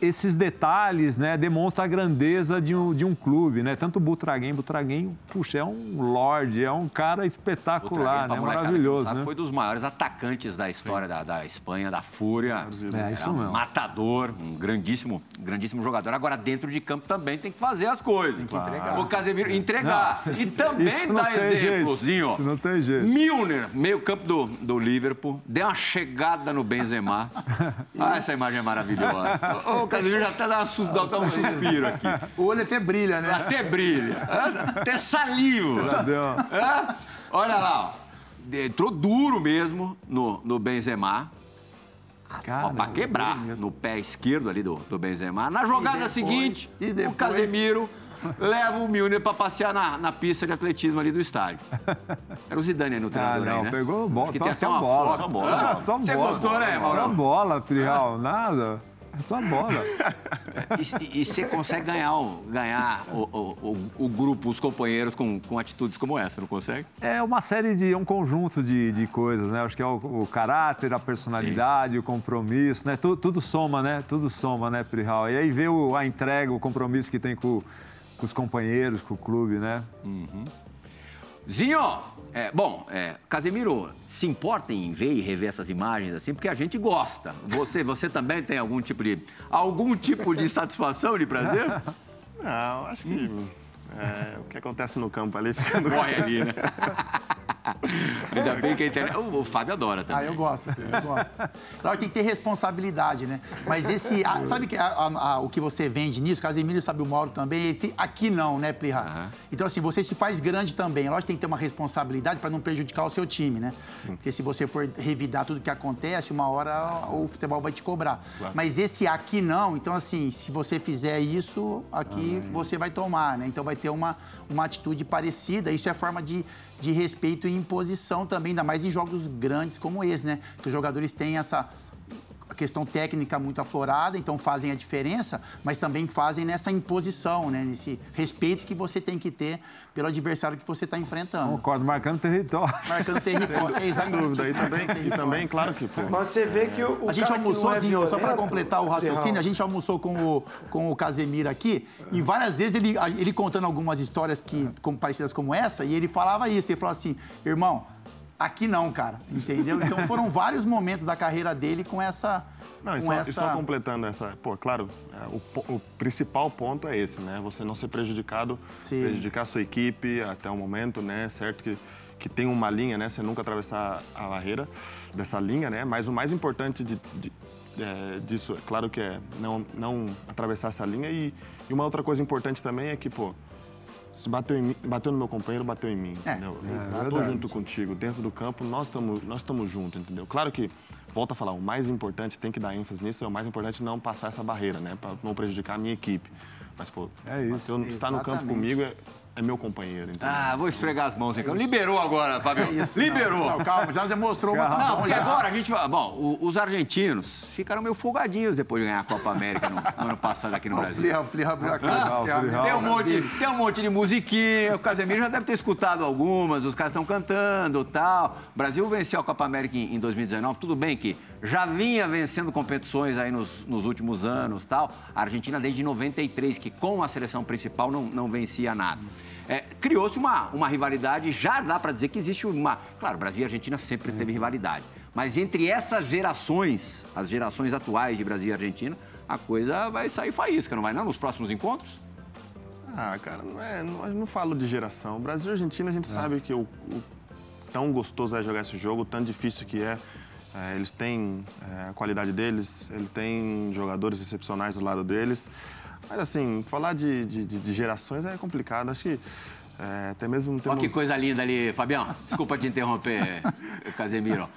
esses detalhes né, demonstram a grandeza de um, de um clube, né? Tanto o Butraguem, Butraguem, puxa, é um lorde, é um cara espetacular, né? Maravilhoso, sabe, né? Foi dos maiores atacantes da história da, da, Espanha, da Fúria. É, isso um mesmo. matador, um grandíssimo, grandíssimo jogador. Agora, dentro de campo também tem que fazer as coisas. Tem que entregar. O Casemiro, entregar. Não. E também dá exemplozinho. Não tem jeito. Milner, meio campo do, do Liverpool, deu uma chegada no Benzema. ah, essa imagem é maravilhosa. o Casimiro já até dá, um suspiro aqui. O olho até brilha, né? Até brilha. Até saliva. É? Olha lá, ó. Entrou duro mesmo no, no Benzema. Cara, pra quebrar no pé esquerdo ali do, do Benzema. Na jogada depois, seguinte, depois... o Casemiro leva o Milner pra passear na, na pista de atletismo ali do estádio. Era o Zidane aí no treinador ah, não, aí, né? pegou bola. Que tem até uma bola. Só bola. Você gostou, né, Mauro? Só bola, Trial, nada. Só bola. E, você consegue ganhar, ganhar o, o, o, grupo, os companheiros com, com atitudes como essa, não consegue? É uma série de. um conjunto de, de coisas, né? Acho que é o, o caráter, a personalidade, Sim. o compromisso, né? Tudo, tudo, soma, né? Tudo soma, né, Prihal? E aí vê o, a entrega, o compromisso que tem com, com os companheiros, com o clube, né? Uhum. Zinho, é, bom, é, Casemiro, se importa em ver e rever essas imagens assim, porque a gente gosta. Você, você também tem algum tipo de algum tipo de satisfação, de prazer? Não, acho que é, o que acontece no campo ali fica no Corre ali, né? Ainda bem que a internet. O, Fábio adora também. Ah, eu gosto, eu gosto. Claro, tem que ter responsabilidade, né? Mas esse. A, sabe que a, a, o que você vende nisso? Casemiro sabe o Mauro também. Esse aqui não, né, Plirra? Uhum. Então, assim, você se faz grande também. Lógico que tem que ter uma responsabilidade para não prejudicar o seu time, né? Sim. Porque se você for revidar tudo que acontece, uma hora o futebol vai te cobrar. Claro. Mas esse aqui não. Então, assim, se você fizer isso, aqui você vai tomar, né? Então vai ter uma, uma atitude parecida. Isso é forma de, de respeito em imposição também, ainda mais em jogos grandes como esse, né? Que os jogadores têm essa questão técnica muito aflorada, então fazem a diferença, mas também fazem nessa imposição, né? nesse respeito que você tem que ter pelo adversário que você está enfrentando. Concordo, marcando território. Marcando território, é Sem dúvida. E também, e também, claro que, pô, Mas você vê que o, A gente que almoçou, é Zinho, só para violento, completar o raciocínio, a gente almoçou com o, com o Casemiro aqui, e várias vezes ele, ele contando algumas histórias que, como, parecidas como essa, e ele falava isso, ele falava assim, irmão, aqui não, cara, entendeu? Então foram vários momentos da carreira dele com essa... Não, e só, essa... e só completando essa. Pô, claro, é, o, o principal ponto é esse, né? Você não ser prejudicado, Sim. prejudicar a sua equipe até o momento, né? Certo que, que tem uma linha, né? Você nunca atravessar a barreira dessa linha, né? Mas o mais importante de, de- é, disso, é claro que é não, não atravessar essa linha. E, e uma outra coisa importante também é que, pô, se bateu, em mim, bateu no meu companheiro, bateu em mim, É, entendeu? é Eu tô verdade. junto contigo, dentro do campo, nós estamos nós estamos juntos, entendeu? Claro que, volta a falar, o mais importante, tem que dar ênfase nisso, é o mais importante não passar essa barreira, né? Pra não prejudicar a minha equipe. Mas, pô, É isso. Mateus está no campo comigo, é, é meu companheiro, entendeu? Ah, vou esfregar as mãos então. Liberou agora, Fabio. Liberou. Não, calma, já mostrou, mas tá Não, porque já. agora a gente vai. Bom, os argentinos ficaram meio folgadinhos depois de ganhar a Copa América no, no ano passado aqui no Brasil. Plirra, Plirra abriu a caixa ferramentas. Tem um, monte, tem um monte de musiquinha, o Casemiro já deve ter escutado algumas, os caras estão cantando tal. O Brasil venceu a Copa América em, em 2019, tudo bem que já vinha vencendo competições aí nos, nos últimos anos tal. A Argentina desde 93, que com a seleção principal não, não vencia nada. É, Criou-se uma, uma rivalidade, já dá para dizer que existe uma. Claro, Brasil e Argentina sempre teve rivalidade. Mas entre essas gerações, as gerações atuais de Brasil e Argentina, a coisa vai sair faísca, não vai não? Nos próximos encontros? Ah, cara, não, é, não, não falo de geração. Brasil e Argentina, a gente sabe que o, o tão gostoso é jogar esse jogo, tão difícil que é. É, eles têm é, a qualidade deles, eles têm jogadores excepcionais do lado deles. Mas, assim, falar de, de- de- gerações é complicado. Acho que é, até mesmo Olha temos... que coisa linda ali, Fabião. Desculpa te interromper, Casemiro.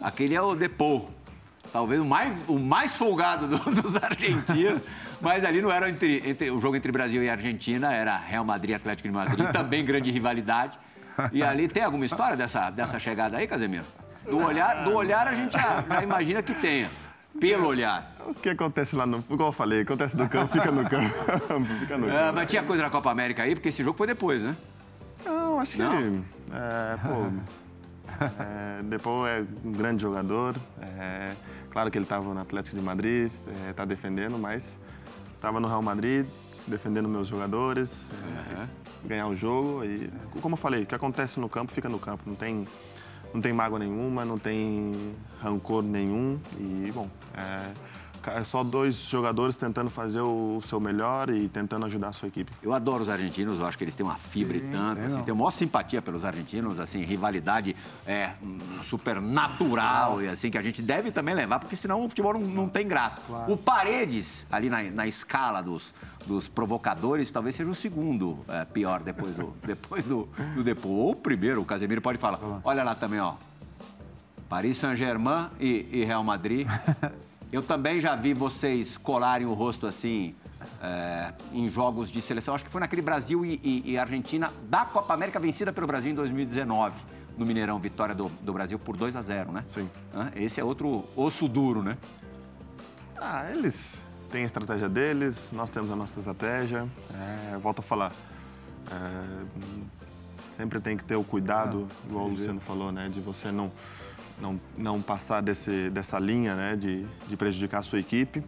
Aquele é o Depou. Talvez o mais, o mais folgado do- dos argentinos. Mas ali não era entre, entre- o jogo entre Brasil e Argentina, era Real Madrid Atlético de Madrid, também grande rivalidade. E ali tem alguma história dessa, dessa chegada aí, Casemiro? Do olhar, do olhar a gente já, já imagina que tenha. Pelo olhar. O que acontece lá no... Igual eu falei, acontece no campo, fica no campo. fica no É, campo. mas tinha coisa na Copa América aí, porque esse jogo foi depois, né? Não, acho Não? que. É, pô. é, depois é um grande jogador. é, claro que ele estava no Atlético de Madrid, está defendendo, mas estava no Real Madrid, defendendo meus jogadores, é, ganhar o jogo. E, como eu falei, o que acontece no campo fica no campo. Não tem, não tem mágoa nenhuma, não tem rancor nenhum. E, bom, é, só dois jogadores tentando fazer o seu melhor e tentando ajudar a sua equipe. Eu adoro os argentinos, eu acho que eles têm uma fibra e tanto, assim, tenho a maior simpatia pelos argentinos, assim, rivalidade é hum, super natural e assim, que a gente deve também levar, porque senão o futebol não, não tem graça. O Paredes, ali na, na escala dos, dos provocadores, talvez seja o segundo é, pior depois do, depois do, do Depô. Ou o primeiro, o Casemiro pode falar. Olha lá também, ó. Paris Saint-Germain e, e Real Madrid. Eu também já vi vocês colarem o rosto assim é, em jogos de seleção. Acho que foi naquele Brasil e, e- e Argentina da Copa América vencida pelo Brasil em 2019. No Mineirão, vitória do, do Brasil por 2 a 0 né? Sim. Esse é outro osso duro, né? Ah, eles têm a estratégia deles, nós temos a nossa estratégia. É, volto a falar. é, sempre tem que ter o cuidado, igual o Luciano falou, né? De você não, não, não passar desse, dessa linha, né? De, de prejudicar a sua equipe.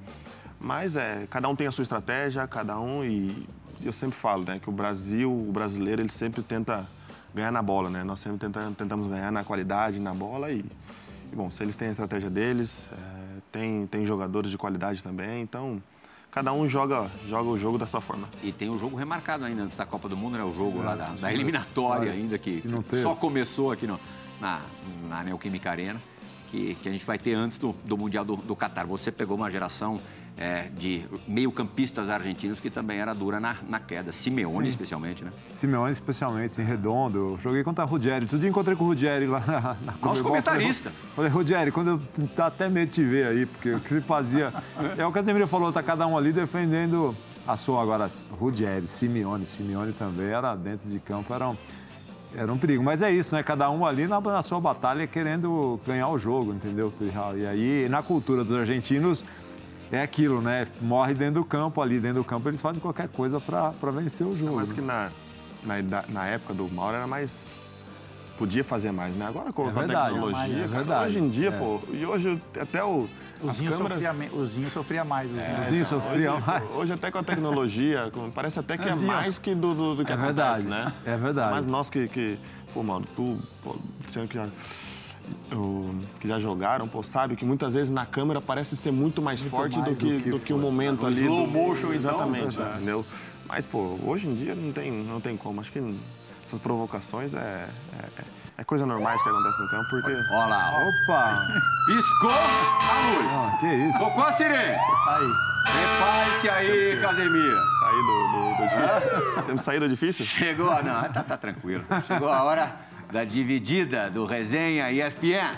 Mas é, cada um tem a sua estratégia, cada um e eu sempre falo, né? Que o Brasil, o brasileiro, ele sempre tenta ganhar na bola, né? Nós sempre tenta, tentamos ganhar na qualidade, na bola e, e, bom, se eles têm a estratégia deles, é, tem, tem jogadores de qualidade também, então cada um joga, joga o jogo da sua forma. E tem um jogo remarcado ainda antes da Copa do Mundo, né? O jogo lá da, da eliminatória ainda, que, Que não só começou aqui no, na, na Neoquímica Arena, que, que a gente vai ter antes do, do Mundial do, do Catar. Você pegou uma geração é, de meio-campistas argentinos que também era dura na, na queda. Simeone, especialmente, né? Simeone, especialmente, em redondo. Eu joguei contra a Ruggeri. Tudo dia encontrei com o Ruggeri lá na, na Comebol. comentarista. Falei, falei, Ruggeri, quando eu tá até medo de te ver aí, porque o que se fazia. é o que a Casemiro falou, tá cada um ali defendendo a sua. Agora, Ruggeri, Simeone, Simeone também era dentro de campo, era um. Era um perigo. Mas é isso, né? Cada um ali na, na sua batalha querendo ganhar o jogo, entendeu? E aí, na cultura dos argentinos, é aquilo, né? Morre dentro do campo, ali dentro do campo eles fazem qualquer coisa para vencer o jogo. Mas que na, na, na época do Mauro era mais podia fazer mais, né? Agora com É a tecnologia, é verdade. hoje em dia, É. pô, e hoje até o O Zinho, câmeras- sofria, me- o Zinho sofria mais. O Zinho. Sim, sofria hoje, mais. hoje até com a tecnologia, parece até que é Assim, mais que do, do, do que É acontece, verdade, né? é verdade. Mas nós que, que pô, mano, tu, pô, sendo que já, o- que já jogaram, pô, sabe que muitas vezes na câmera parece ser muito mais forte mais do que, do do que, o momento ali. slow do- motion, então, Exatamente, é. entendeu? Mas, pô, hoje em dia não tem, não tem como. Acho que essas provocações é, é, é coisa normais que acontece no campo, porque... Olha lá, ó. Opa! piscou a luz. Não, que isso? Tocou a sirene. Aí. Prepare-se aí, Casemiro. Sair do, do, do difícil. Temos saída difícil? Chegou, a- não, tá, tá tranquilo. Chegou a hora da dividida do resenha ESPN.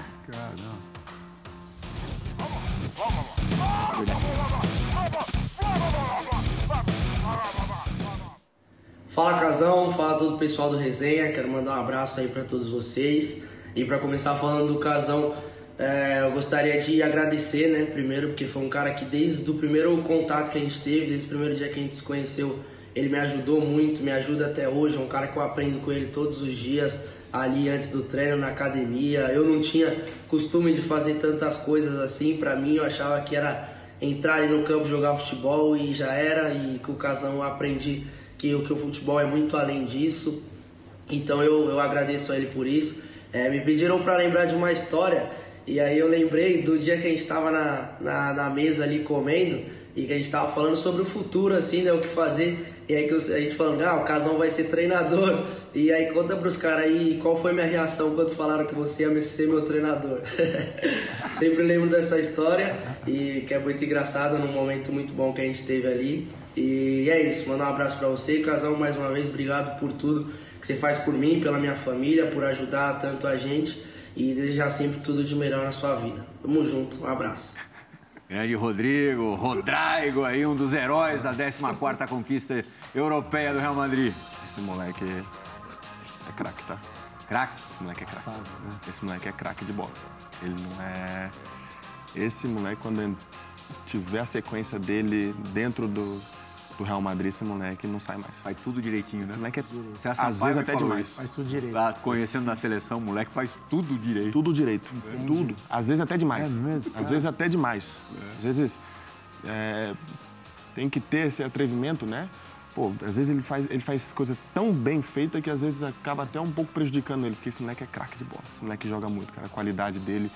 Fala Casão, fala todo o pessoal do Resenha, quero mandar um abraço aí para todos vocês. E para começar falando do Casão, é, eu gostaria de agradecer, né, primeiro, porque foi um cara que desde o primeiro contato que a gente teve, desde o primeiro dia que a gente se conheceu, ele me ajudou muito, me ajuda até hoje, é um cara que eu aprendo com ele todos os dias, ali antes do treino, na academia. Eu não tinha costume de fazer tantas coisas assim, para mim eu achava que era entrar ali no campo, jogar futebol e já era, e com o Casão eu aprendi que, que o futebol é muito além disso. Então eu, eu agradeço a ele por isso. É, me pediram para lembrar de uma história e aí eu lembrei do dia que a gente estava na, na, na mesa ali comendo e que a gente estava falando sobre o futuro, assim, né, o que fazer. E aí que a gente falando, ah, o Casão vai ser treinador. E aí conta pros caras aí qual foi minha reação quando falaram que você ia ser meu treinador. Sempre lembro dessa história e que é muito engraçado num momento muito bom que a gente teve ali. E é isso, mandar um abraço pra você, Casão, mais uma vez, obrigado por tudo que você faz por mim, pela minha família, por ajudar tanto a gente e desejar sempre tudo de melhor na sua vida. Tamo junto, um abraço. Grande Rodrigo, Rodrigo aí, um dos heróis da 14ª conquista europeia do Real Madrid. Esse moleque é craque, tá? Craque. Esse moleque é craque. Esse moleque é craque de bola. Ele não é. Esse moleque, quando tiver a sequência dele dentro do, do Real Madrid, esse moleque não sai mais. Faz tudo direitinho, Esse né? moleque é. Você Às vezes até demais. isso. Faz tudo direito. Lá, conhecendo na seleção, o moleque faz tudo direito. Tudo direito. Tudo. Às vezes até demais. É mesmo, Às vezes até demais. Às vezes é, tem que ter esse atrevimento, né? Pô, às vezes ele faz, ele faz coisa tão bem feita que às vezes acaba até um pouco prejudicando ele, porque esse moleque é craque de bola. Esse moleque joga muito, cara. A qualidade dele,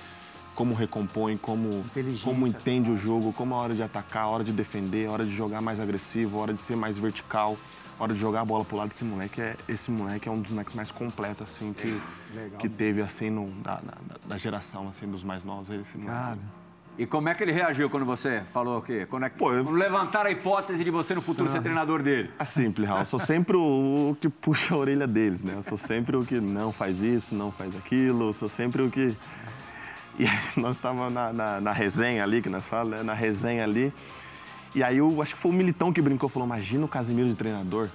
como recompõe, como, como entende o jogo, como a hora de atacar, a hora de defender, a hora de jogar mais agressivo, a hora de ser mais vertical, a hora de jogar a bola pro lado. Esse moleque é, esse moleque é um dos moleques mais completos, assim, que, Legal. que teve, assim, no, da, da, da geração, assim, dos mais novos. Esse moleque. Cara, E como é que ele reagiu quando você falou o quê? Quando, é que, Pô, eu- quando levantaram a hipótese de você no futuro ser treinador dele? Assim, Plihal, eu sou sempre o, o que puxa a orelha deles, né? Eu sou sempre o que não faz isso, não faz aquilo, eu sou sempre o que. E nós estávamos na, na, na resenha ali, que nós falamos, né? Na resenha ali. E aí eu acho que foi o Militão que brincou, falou, imagina o Casemiro de treinador.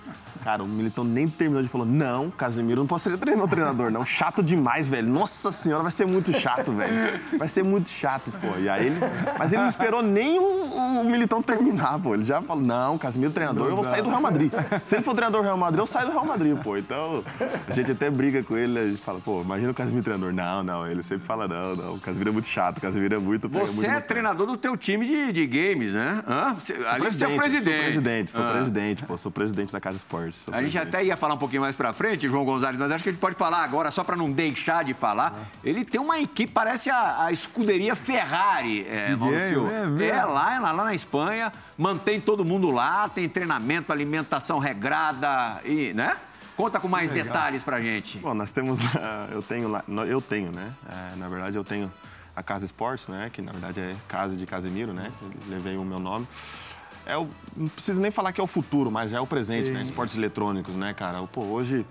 Cara, o Militão nem terminou de falar, não, Casemiro não pode ser treinador, treinador, não. Chato demais, velho. Nossa senhora, vai ser muito chato, velho. Vai ser muito chato, pô. E aí ele. Mas ele não esperou nem o, o Militão terminar, pô. Ele já falou, não, Casemiro treinador, eu vou sair do Real Madrid. Se ele for treinador do Real Madrid, eu saio do Real Madrid, pô. Então, a gente até briga com ele, a gente fala, pô, imagina o Casemiro treinador. Não, não, ele sempre fala, não, não, o Casemiro é muito chato, o Casemiro é muito. Você muito é no pé. treinador do teu time de, de games, né? Hã? Você, ali você é o presidente. Sou presidente, sou Ah. presidente, pô, sou presidente da Casa Esportes. A gente presidente. até ia falar um pouquinho mais pra frente, João Gonzalez, mas acho que a gente pode falar agora, só pra não deixar de falar. Ele tem uma equipe, parece a, a escuderia Ferrari, é, Maurício. é? É, lá, lá, lá na Espanha, mantém todo mundo lá, tem treinamento, alimentação regrada e, né? Conta com mais detalhes pra gente. Bom, nós temos, lá- eu tenho lá, eu tenho, né? É, na verdade, eu tenho a Casa Esportes, né? Que na verdade é Casa de Casemiro, né? Levei o meu nome. É o, não preciso nem falar que é o futuro, mas já é o presente, né? Esportes eletrônicos, né, cara? Pô, hoje,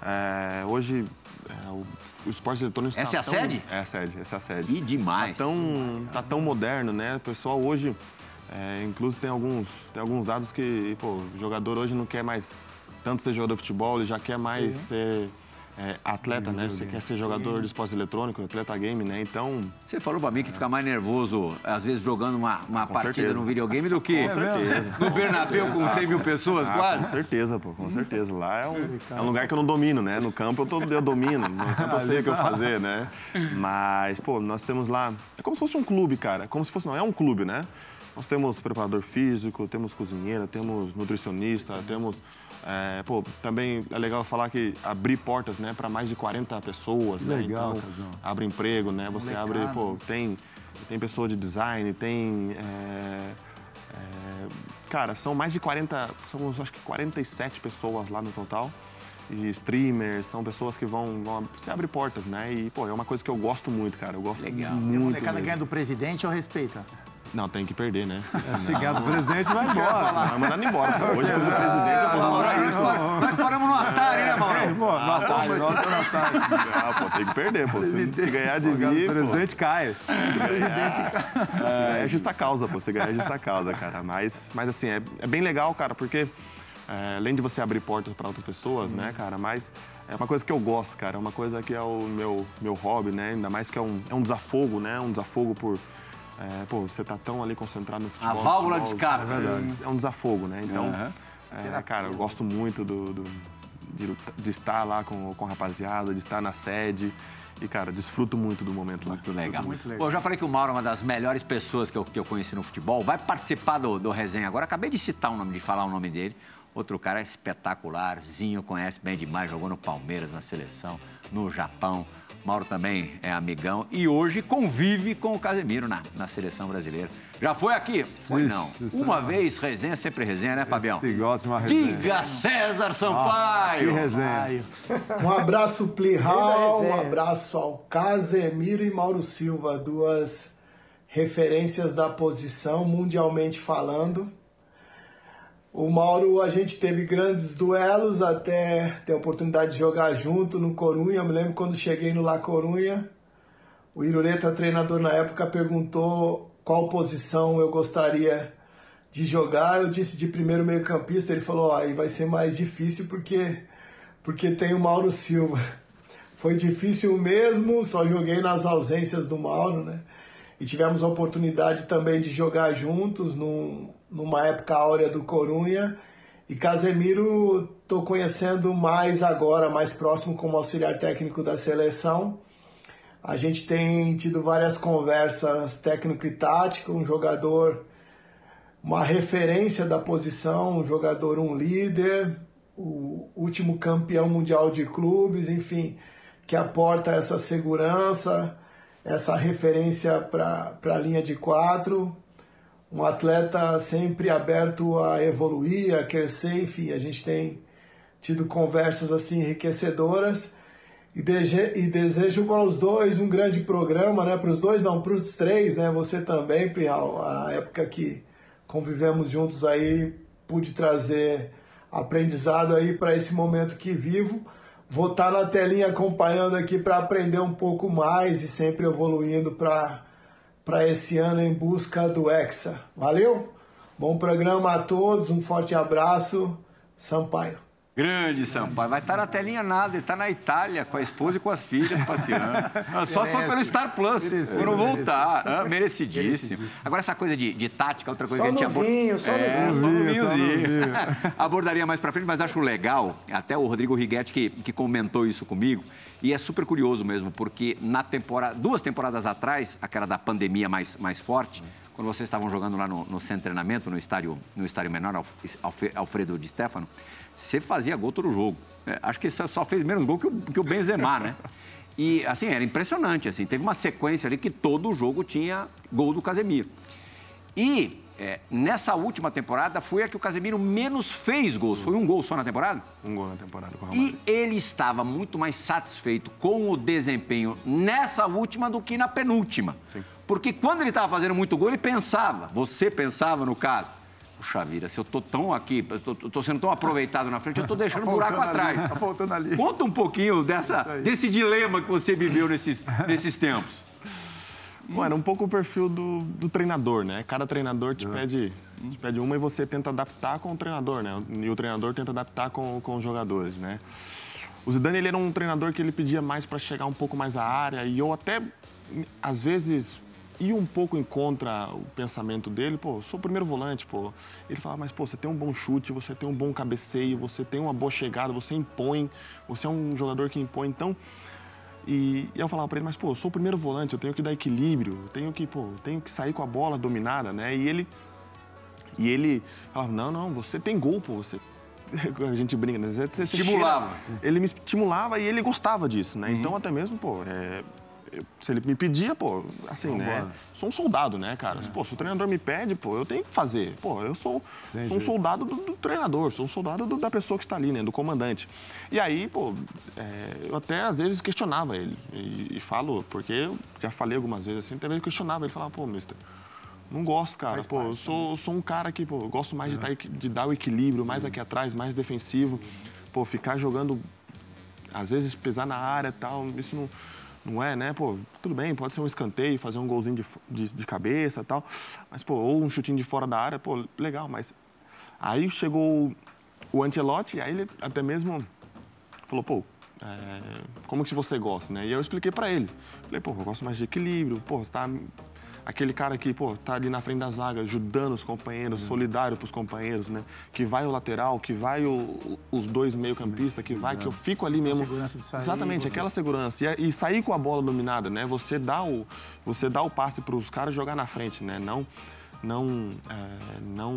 é, hoje é, o, o esportes eletrônicos Essa tá é a tão- sede? É a sede, essa é a sede. E demais. Tá tão, tá tão moderno, né? O pessoal hoje, é, inclusive tem alguns, tem alguns dados que, pô, o jogador hoje não quer mais tanto ser jogador de futebol, ele já quer mais ser é, atleta, né? Você quer ser jogador de esporte eletrônico, atleta game, né? Então. Você falou pra mim que fica mais nervoso, às vezes, jogando uma, uma partida certeza. no videogame do que Com certeza. no Bernabéu com 100 mil pessoas, Ah, quase. com certeza, pô, com certeza. Lá é um, é um lugar que eu não domino, né? No campo eu, tô, eu domino, no campo eu sei o que eu fazer, né? Mas, pô, nós temos lá. É como se fosse um clube, cara. Como se fosse, não, é um clube, né? Nós temos preparador físico, temos cozinheira, temos nutricionista, temos. É, pô, também é legal falar que abrir portas, né, para mais de 40 pessoas, né? Legal, Então, abre emprego, né? Você abre, pô, tem, tem pessoa de design, tem. é, é, cara, são mais de 40, somos acho que 47 pessoas lá no total. E streamers, são pessoas que vão, vão você abre portas, né? E, pô, é uma coisa que eu gosto muito, cara. Eu gosto Legal. muito. A molecada mesmo. ganha do presidente ou respeita? Não, tem que perder, né? Se ganhar do presente, vai embora. Vai mandando embora. pô. Hoje é o presidente, eu vou Mauro, nós, nós paramos no Atari, né, Mauro? Pô, no Atari, mas- volta no Atari. Ah, pô, tem que perder, pô. Se, se ganhar de mim, do pô, presente cai. Se ganhar é justa causa, pô. Você ganhar é justa causa, cara. Mas, mas assim, é, é bem legal, cara, porque é, além de você abrir portas para outras pessoas, né, cara, mas é uma coisa que eu gosto, cara. É uma coisa que é o meu, meu hobby, né? Ainda mais que é um, é um desafogo, né? Um desafogo por. É, pô, você tá tão ali concentrado no futebol. A válvula de escape. É verdade. É um desafogo, né? Então, Aham. é, cara, eu gosto muito do, do- de, de estar lá com, com a rapaziada, de estar na sede. E, cara, desfruto muito do momento lá. Muito legal. Muito legal. Bom, eu já falei que o Mauro é uma das melhores pessoas que eu, que eu conheci no futebol. Vai participar do, do resenha agora. Acabei de citar o nome, de falar o nome dele. Outro cara espetacular, Zinho, conhece bem demais, jogou no Palmeiras, na seleção, no Japão. Mauro também é amigão e hoje convive com o Casemiro na, na seleção brasileira. Já foi aqui? Foi Ixi, não. Uma não. vez, resenha, sempre resenha, né, Fabião? Se gosta de uma resenha. Diga César Que Sampaio! resenha. Ai, Um abraço, Plihal, resenha. um abraço ao Casemiro e Mauro Silva, duas referências da posição, mundialmente falando. O Mauro, a gente teve grandes duelos até ter a oportunidade de jogar junto no Corunha. Eu me lembro quando cheguei no La Corunha, o Irureta, treinador na época, perguntou qual posição eu gostaria de jogar. Eu disse de primeiro meio-campista. Ele falou: ó, aí vai ser mais difícil porque, porque tem o Mauro Silva. Foi difícil mesmo, só joguei nas ausências do Mauro, né? E tivemos a oportunidade também de jogar juntos num, numa época áurea do Corunha. E Casemiro estou conhecendo mais agora, mais próximo como auxiliar técnico da seleção. A gente tem tido várias conversas técnico e tático, um jogador, uma referência da posição, um jogador, um líder, o último campeão mundial de clubes, enfim, que aporta essa segurança, essa referência para a linha de quatro. Um atleta sempre aberto a evoluir, a crescer, enfim, a gente tem tido conversas assim enriquecedoras e, dege- e desejo para os dois um grande programa, né? Para os dois, não, para os três, né? Você também, Prial. A época que convivemos juntos aí, pude trazer aprendizado aí para esse momento que vivo. Vou estar na telinha acompanhando aqui para aprender um pouco mais e sempre evoluindo para para esse ano em busca do Hexa. Valeu? Bom programa a todos, um forte abraço. Sampaio. Grande Sampaio. Vai estar na telinha nada, ele está na Itália com a esposa e com as filhas passeando. Ah, Só se for pelo Star Plus, quando voltar. Ah, merecidíssimo. Agora, essa coisa de, de tática, outra coisa Só que a gente no abor- vinho, só no é, vinho. No Vinho, só no vinhozinho. Abordaria mais pra frente, mas acho legal, até o Rodrigo Righetti que, que comentou isso comigo, e é super curioso mesmo, porque na temporada, duas temporadas atrás, aquela da pandemia mais, mais forte, quando vocês estavam jogando lá no, no centro de treinamento, no estádio, no estádio menor, Alfredo de Stefano, você fazia gol todo jogo. É, acho que você só fez menos gol que o, que o Benzema, né? E, assim, era impressionante, assim. Teve uma sequência ali que todo jogo tinha gol do Casemiro. E é, nessa última temporada foi a que o Casemiro menos fez gols. Foi um gol só na temporada? Um gol na temporada com E ele estava muito mais satisfeito com o desempenho nessa última do que na penúltima. Sim. Porque quando ele estava fazendo muito gol, ele pensava, você pensava no caso, puxa vida, se eu tô tão aqui, tô, tô sendo tão aproveitado na frente, eu tô deixando um buraco ali, atrás. tá faltando ali. Conta um pouquinho dessa, desse dilema que você viveu nesses, nesses tempos. Bom, era um pouco o perfil do, do treinador, né? Cada treinador te, pede, te pede uma e você tenta adaptar com o treinador, né? E o treinador tenta adaptar com, com os jogadores, né? o Zidane ele era um treinador que ele pedia mais para chegar um pouco mais à área e eu até às vezes ia um pouco em contra o pensamento dele, pô, sou o primeiro volante, pô. Ele falava, mas pô, você tem um bom chute, você tem um bom cabeceio, você tem uma boa chegada, você impõe, você é um jogador que impõe, então e, e eu falava para ele, mas pô, eu sou o primeiro volante, eu tenho que dar equilíbrio, eu tenho que, pô, tenho que sair com a bola dominada, né? E ele e ele falava, não, não, você tem gol, pô, você a gente brinca, né? Você, você Estimulava. cheira- ele me estimulava e ele gostava disso, né? Então, até mesmo, pô, é, eu- se ele me pedia, pô, assim, né? Sou um soldado, né, cara? Pô, se o treinador me pede, pô, eu tenho que fazer. Pô, eu sou, sou um soldado do, do treinador, sou um soldado do- da pessoa que está ali, né? Do comandante. E aí, pô, é, eu até às vezes questionava ele. E, e falo, porque eu já falei algumas vezes assim, até eu questionava. Ele falava, pô, mister, não gosto, cara. Pô, eu sou, sou um cara que, pô, eu gosto mais de, tá, de dar o equilíbrio, mais aqui atrás, mais defensivo. Pô, ficar jogando, às vezes pisar na área e tal, isso não, não é, né? Pô, tudo bem, pode ser um escanteio, fazer um golzinho de, de, de cabeça e tal. Mas, pô, ou um chutinho de fora da área, pô, legal, mas. Aí chegou o- Ancelotti, aí ele até mesmo falou, pô, é, como que você gosta, né? E eu expliquei pra ele. Falei, pô, eu gosto mais de equilíbrio, pô, tá aquele cara que, pô, tá ali na frente da zaga, ajudando os companheiros, solidário pros companheiros, né? Que vai o lateral, que vai o- os dois meio-campistas, que vai, que eu fico ali mesmo. segurança de sair, Exatamente, aquela segurança. E, e sair com a bola dominada, né? Você dá o, você dá o passe pros caras jogar na frente, né? Não não, é, não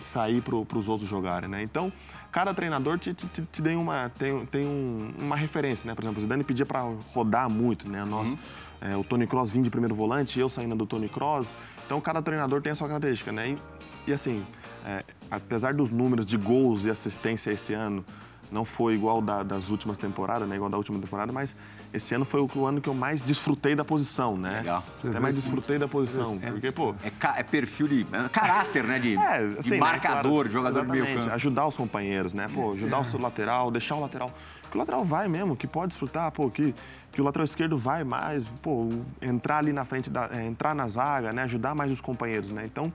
sair para os outros jogarem, né? Então, cada treinador te, te, te- te tem, uma, tem, tem um- uma referência, né? Por exemplo, o Zidane pedia para rodar muito, né? Nós, é, o Tony Kroos vindo de primeiro volante, eu saindo do Tony Kroos. Então, cada treinador tem a sua característica, né? E, e assim, é, apesar dos números de gols e assistência esse ano não foi igual da- das últimas temporadas, né? Igual da última temporada, mas esse ano foi o, o ano que eu mais desfrutei da posição, né? Legal. Até mais desfrutei da posição, porque, pô... É, é perfil de. é caráter, né? De, É, de assim, né, marcador, claro, de jogador de meio campo. Ajudar os companheiros, né? Pô, ajudar o seu lateral, deixar o lateral. Que o lateral vai mesmo, que pode desfrutar, pô, que, que o lateral esquerdo vai mais, pô, entrar ali na frente, da, é, entrar na zaga, né? Ajudar mais os companheiros, né? Então.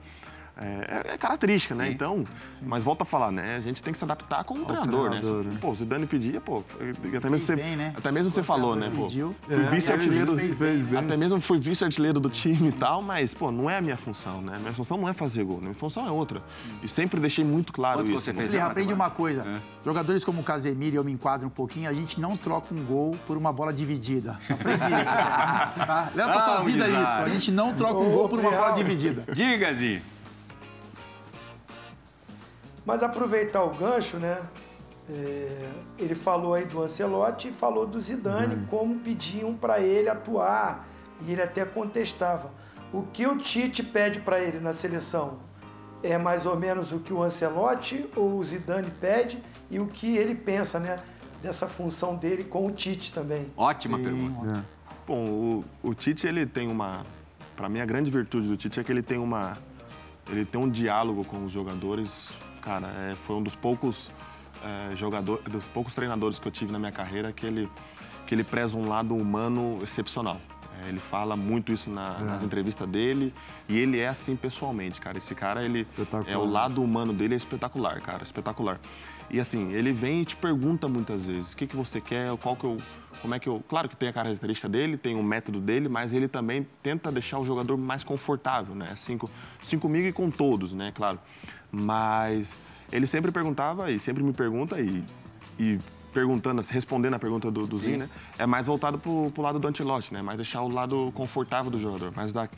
É, é característica, né? Então, mas volta a falar, né? A gente tem que se adaptar com o treinador, treinador, né? né? Pô, o Zidane pedia, pô, até mesmo você, bem, né? até mesmo você falou, né? Pô, Pediu. fui É, vice-artilheiro, fez bem, bem. até mesmo fui vice-artilheiro do time e tal, mas, pô, não é a minha função, né? Minha função não é fazer gol, né? minha função é outra. E sempre deixei muito claro Quantos isso. você né? fez? Ele Já, aprende uma coisa. Jogadores como o Casemiro, eu me enquadro um pouquinho, a gente não troca um gol por uma bola dividida. Aprende isso. Tá? Leva pra Ah, sua um vida isso. A gente não troca um gol por uma bola dividida. Diga, Zi. Mas aproveitar o gancho, né? é, ele falou aí do Ancelotti e falou do Zidane, como pediam para ele atuar. E ele até contestava. O que o Tite pede para ele na seleção é mais ou menos o que o Ancelotti ou o Zidane pede e o que ele pensa, né? Dessa função dele com o Tite também. Ótima pergunta. Bom, o, o Tite, ele tem uma... Pra mim, a grande virtude do Tite é que ele tem uma... Ele tem um diálogo com os jogadores. Cara, é, foi um dos poucos é, jogadores, dos poucos treinadores que eu tive na minha carreira que ele, que ele preza um lado humano excepcional. É, ele fala muito isso na- nas entrevistas dele e ele é assim pessoalmente, cara. Esse cara, ele é o lado humano dele é espetacular, cara, espetacular. E assim, ele vem e te pergunta muitas vezes, o que, que você quer, qual que eu, como é que eu, claro que tem a característica dele, tem o método dele, mas ele também tenta deixar o jogador mais confortável, né? Assim, com, assim comigo e com todos, né? Claro. Mas ele sempre perguntava e sempre me pergunta e, e perguntando, respondendo a pergunta do, do Zinho, né? É mais voltado pro, pro lado do Antilote, né? Mais deixar o lado confortável do jogador, mais dar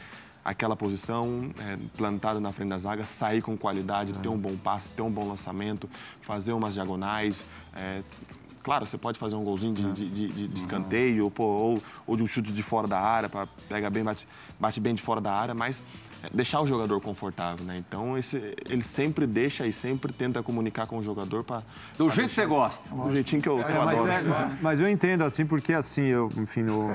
aquela posição é, plantada na frente da zaga, sair com qualidade, ter um bom passe, ter um bom lançamento, fazer umas diagonais. é, claro, você pode fazer um golzinho de, de- de- de- de escanteio, pô, ou, ou de um chute de fora da área, para pega bem, bate, bate bem de fora da área, mas é, deixar o jogador confortável, né? Então esse, ele sempre deixa e sempre tenta comunicar com o jogador para Do jeito que você gosta. do jeitinho que eu, que eu Mas, adoro. é- mas eu entendo, assim, porque assim, eu, enfim, no,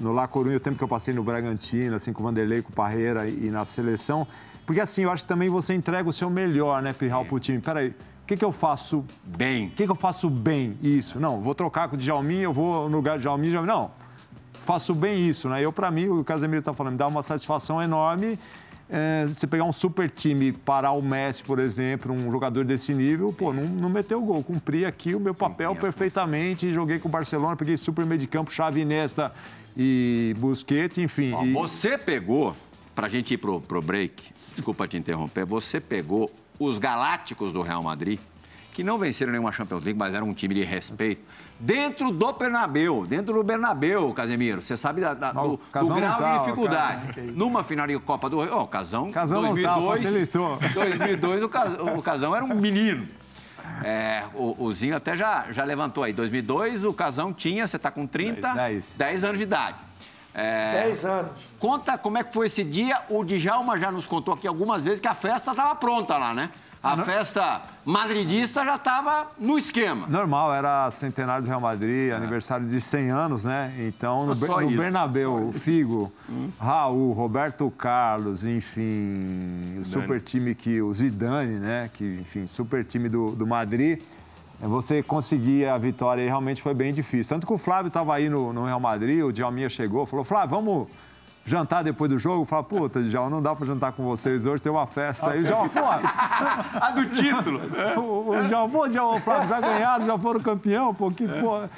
no La Coruña, o tempo que eu passei no Bragantino, assim, com o Vanderlei, com o Parreira e, e na seleção, porque assim, eu acho que também você entrega o seu melhor, né, Pirral, pro time. Peraí, o que, que eu faço Bem. o que, que eu faço bem? Isso. Não, vou trocar com o Djalminha, eu vou no lugar do Djalminha. Djalminha. Não, faço bem isso, né? Eu, para mim, o Casemiro tá falando, me dá uma satisfação enorme é, você pegar um super time, parar o Messi, por exemplo, um jogador desse nível, pô, não, não meteu gol. Cumpri aqui o meu papel perfeitamente, joguei com o Barcelona, peguei super meio de campo, Xavi Nesta e Busquets, enfim. Ó, e... Você pegou, pra gente ir pro, pro break, desculpa te interromper, você pegou os Galácticos do Real Madrid, que não venceram nenhuma Champions League, mas eram um time de respeito, dentro do Bernabeu, dentro do Bernabeu, Casemiro. Você sabe da- da- do, o Casão do grau de dificuldade. cara. Numa final de Copa do Rei, ó, o Casão, Casão não tava, 2002, facilitou. 2002 o, Cas- o Casão era um menino. É, o, o Zinho até já, já levantou aí. 2002 o Casão tinha, você está com 30, Dez. 10 anos de idade. É, 10 anos. Conta como é que foi esse dia. O Djalma já nos contou aqui algumas vezes que a festa estava pronta lá, né? A festa madridista já estava no esquema. Normal, era centenário do Real Madrid, aniversário de 100 anos, né? Então, no, Só no isso, Bernabéu, o Figo, Raul, Roberto Carlos, enfim, o super time que o Zidane, né? Que, enfim, super time do, do Madrid. Eh, Você conseguir a vitória aí realmente foi bem difícil. Tanto que o Flávio estava aí no, no Real Madrid, o Djalminha chegou, falou: Flávio, vamos jantar depois do jogo? Falei, puta, Djalma, não dá pra jantar com vocês hoje, tem uma festa aí. Djalma, pô, A do título. o, o já, pô, já, o Flávio já ganharam, já foram campeão, pô, que porra.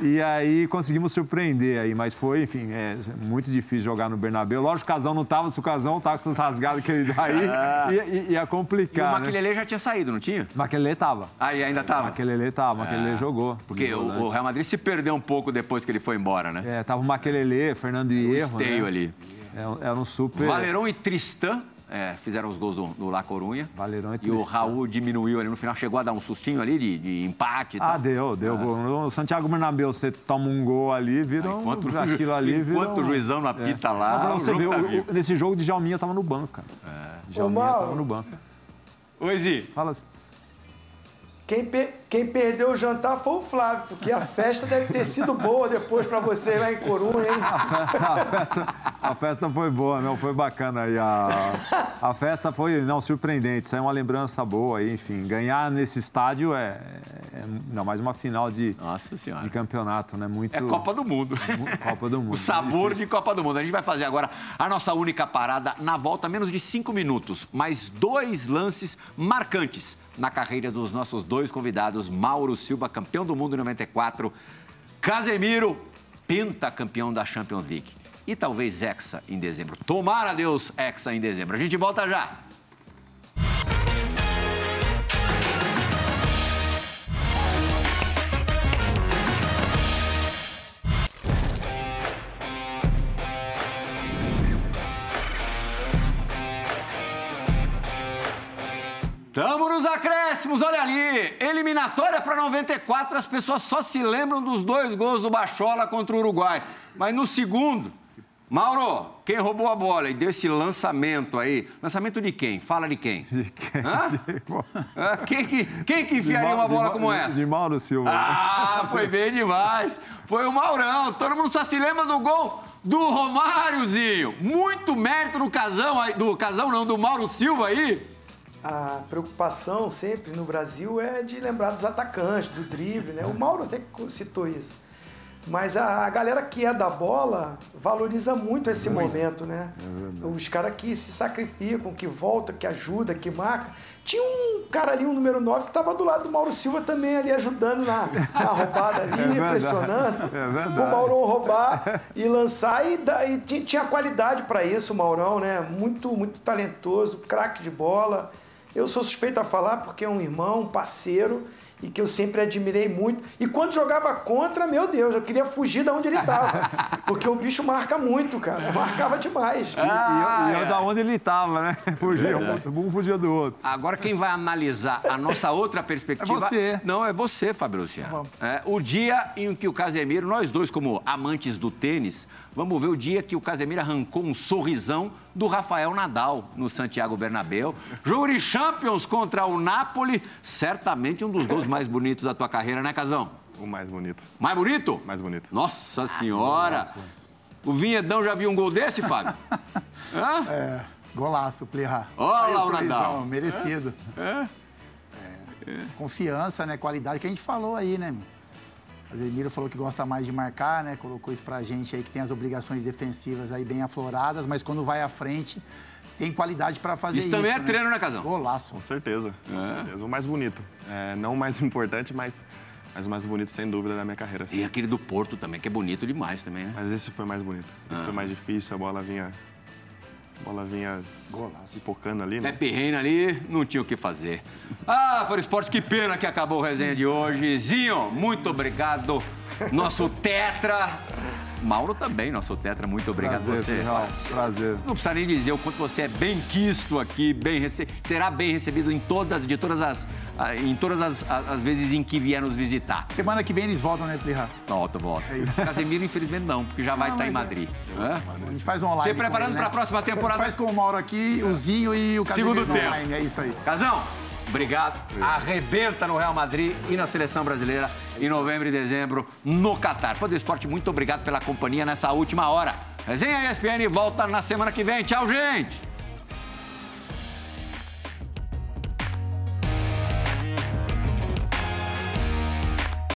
E aí conseguimos surpreender aí, mas foi, enfim, é muito difícil jogar no Bernabéu. Lógico que o Casão não tava, se o Casão tava com os rasgados que ele dá aí, ia, ia, ia E o complicar, né? Maquilele já tinha saído, não tinha? Maquelele tava. Ah, e ainda estava? Maquelele tava, Maquelele jogou. Porque o, o Real Madrid se perdeu um pouco depois que ele foi embora, né? É, tava o Maquelele, Fernando Hierro, esteio né? ali. É, Era um super... Valerão e Tristan é, fizeram os gols do, do La Corunha. Valerão e E o. Raul diminuiu ali no final, chegou a dar um sustinho ali de, de empate Ah, tal. deu, deu. gol. No Santiago Bernabéu, você toma um gol ali, vira um, Enquanto, ju- aquilo ali vira enquanto o um- juizão não apita lá, Mas pra o você ver, tá o- nesse jogo de Djalminha tava no banco, cara. É. Djalminha Mauro. tava no banco. Oi, Zi. Fala assim. Quem, pe- quem perdeu o jantar foi o Flávio, porque a festa deve ter sido boa depois pra vocês lá em Corunha, hein? A festa, a festa foi boa, não, foi bacana aí. A, a festa foi, não, surpreendente, saiu uma lembrança boa aí, enfim. Ganhar nesse estádio é, é ainda mais uma final de, Nossa Senhora. de campeonato, né? Muito... É Copa do Mundo. Copa do Mundo. O sabor de Copa do Mundo. A gente vai fazer agora a nossa única parada na volta, menos de cinco minutos. Mais dois lances marcantes na carreira dos nossos dois convidados. Mauro Silva, campeão do mundo em 94. Casemiro, pentacampeão da Champions League. E talvez Hexa em dezembro. Tomara Deus Hexa em dezembro. A gente volta já. Eliminatória para 94, as pessoas só se lembram dos dois gols do Bachola contra o Uruguai. Mas no segundo, Mauro, quem roubou a bola e deu esse lançamento aí? Lançamento de quem? Fala de quem? Hã? Ah, Quem que, quem que enfiaria uma bola como essa? De Mauro Silva. Ah, foi bem demais. Foi o Maurão. Todo mundo só se lembra do gol do Romáriozinho. Muito mérito no casão, aí- do casão não, do Mauro Silva aí. A preocupação sempre no Brasil é de lembrar dos atacantes, do drible, né? O Mauro até citou isso. Mas a, a galera que é da bola valoriza muito esse momento, né? Os caras que se sacrificam, que voltam, que ajudam, que marcam. Tinha um cara ali, um número 9, que estava do lado do Mauro Silva também ali ajudando na, na roubada ali, verdade. pressionando. É. O Maurão roubar e lançar e, e ti- tinha qualidade para isso, o Maurão, né? Muito, muito talentoso, craque de bola. Eu sou suspeito a falar porque é um irmão, um parceiro e que eu sempre admirei muito. E quando jogava contra, meu Deus, eu queria fugir de onde ele estava. Porque o bicho marca muito, cara. Marcava demais. Ah, e eu é. da onde ele tava, né? Fugia, um, um fugia do outro. Agora quem vai analisar a nossa outra perspectiva... É você. Não, é você, Fábio Luciano. É, o dia em que o Casemiro, nós dois como amantes do tênis, vamos ver o dia que o Casemiro arrancou um sorrisão do Rafael Nadal no Santiago Bernabéu. Jogo de Champions contra o Napoli, certamente um dos gols mais bonitos da tua carreira, né, Casão? O mais bonito. Mais bonito? Mais bonito. Nossa Senhora! O Vinhedão já viu um gol desse, Fábio? Hã? É, golaço, Plirra. Olha lá o Nadal. Merecido. É. Confiança, né? Qualidade que a gente falou aí, né? Meu? Casemiro falou que gosta mais de marcar, né? Colocou isso pra gente aí que tem as obrigações defensivas aí bem afloradas, mas quando vai à frente tem qualidade para fazer isso. Isso também é né? treino, né, Casão? Golaço. Com certeza, com É. certeza. O mais bonito. É, não o mais importante, mas, mas o mais bonito, sem dúvida, da minha carreira. sim. E aquele do Porto também, que é bonito demais também, né? Mas esse foi mais bonito. Esse Ah. foi mais difícil, a bola vinha. A bola vinha Golaço. pipocando ali, né? Pepe Reina ali, não tinha o que fazer. Ah, Fora Esporte, que pena que acabou o resenha de hoje. Zinho, muito obrigado. Nosso tetra. Mauro também, nosso tetra, muito obrigado a Prazer, você. Pirral, prazer. Não precisa nem dizer o quanto você é bem quisto aqui, bem rece... será bem recebido em todas, de todas as, em todas as, as vezes em que vier nos visitar. Semana que vem eles voltam, né, Plirra? Volta, volta. Casemiro, infelizmente, não, porque já vai estar em mas é- Madrid. Hã? A gente faz online. Você preparando para a próxima temporada? Faz com o Mauro aqui, o Zinho e o Casemiro Segundo tempo. online. É isso aí. Casão, obrigado. Arrebenta no Real Madrid e na seleção brasileira em novembro e dezembro no Catar. Fã do esporte, muito obrigado pela companhia nessa última hora. Resenha ESPN volta na semana que vem. Tchau, gente!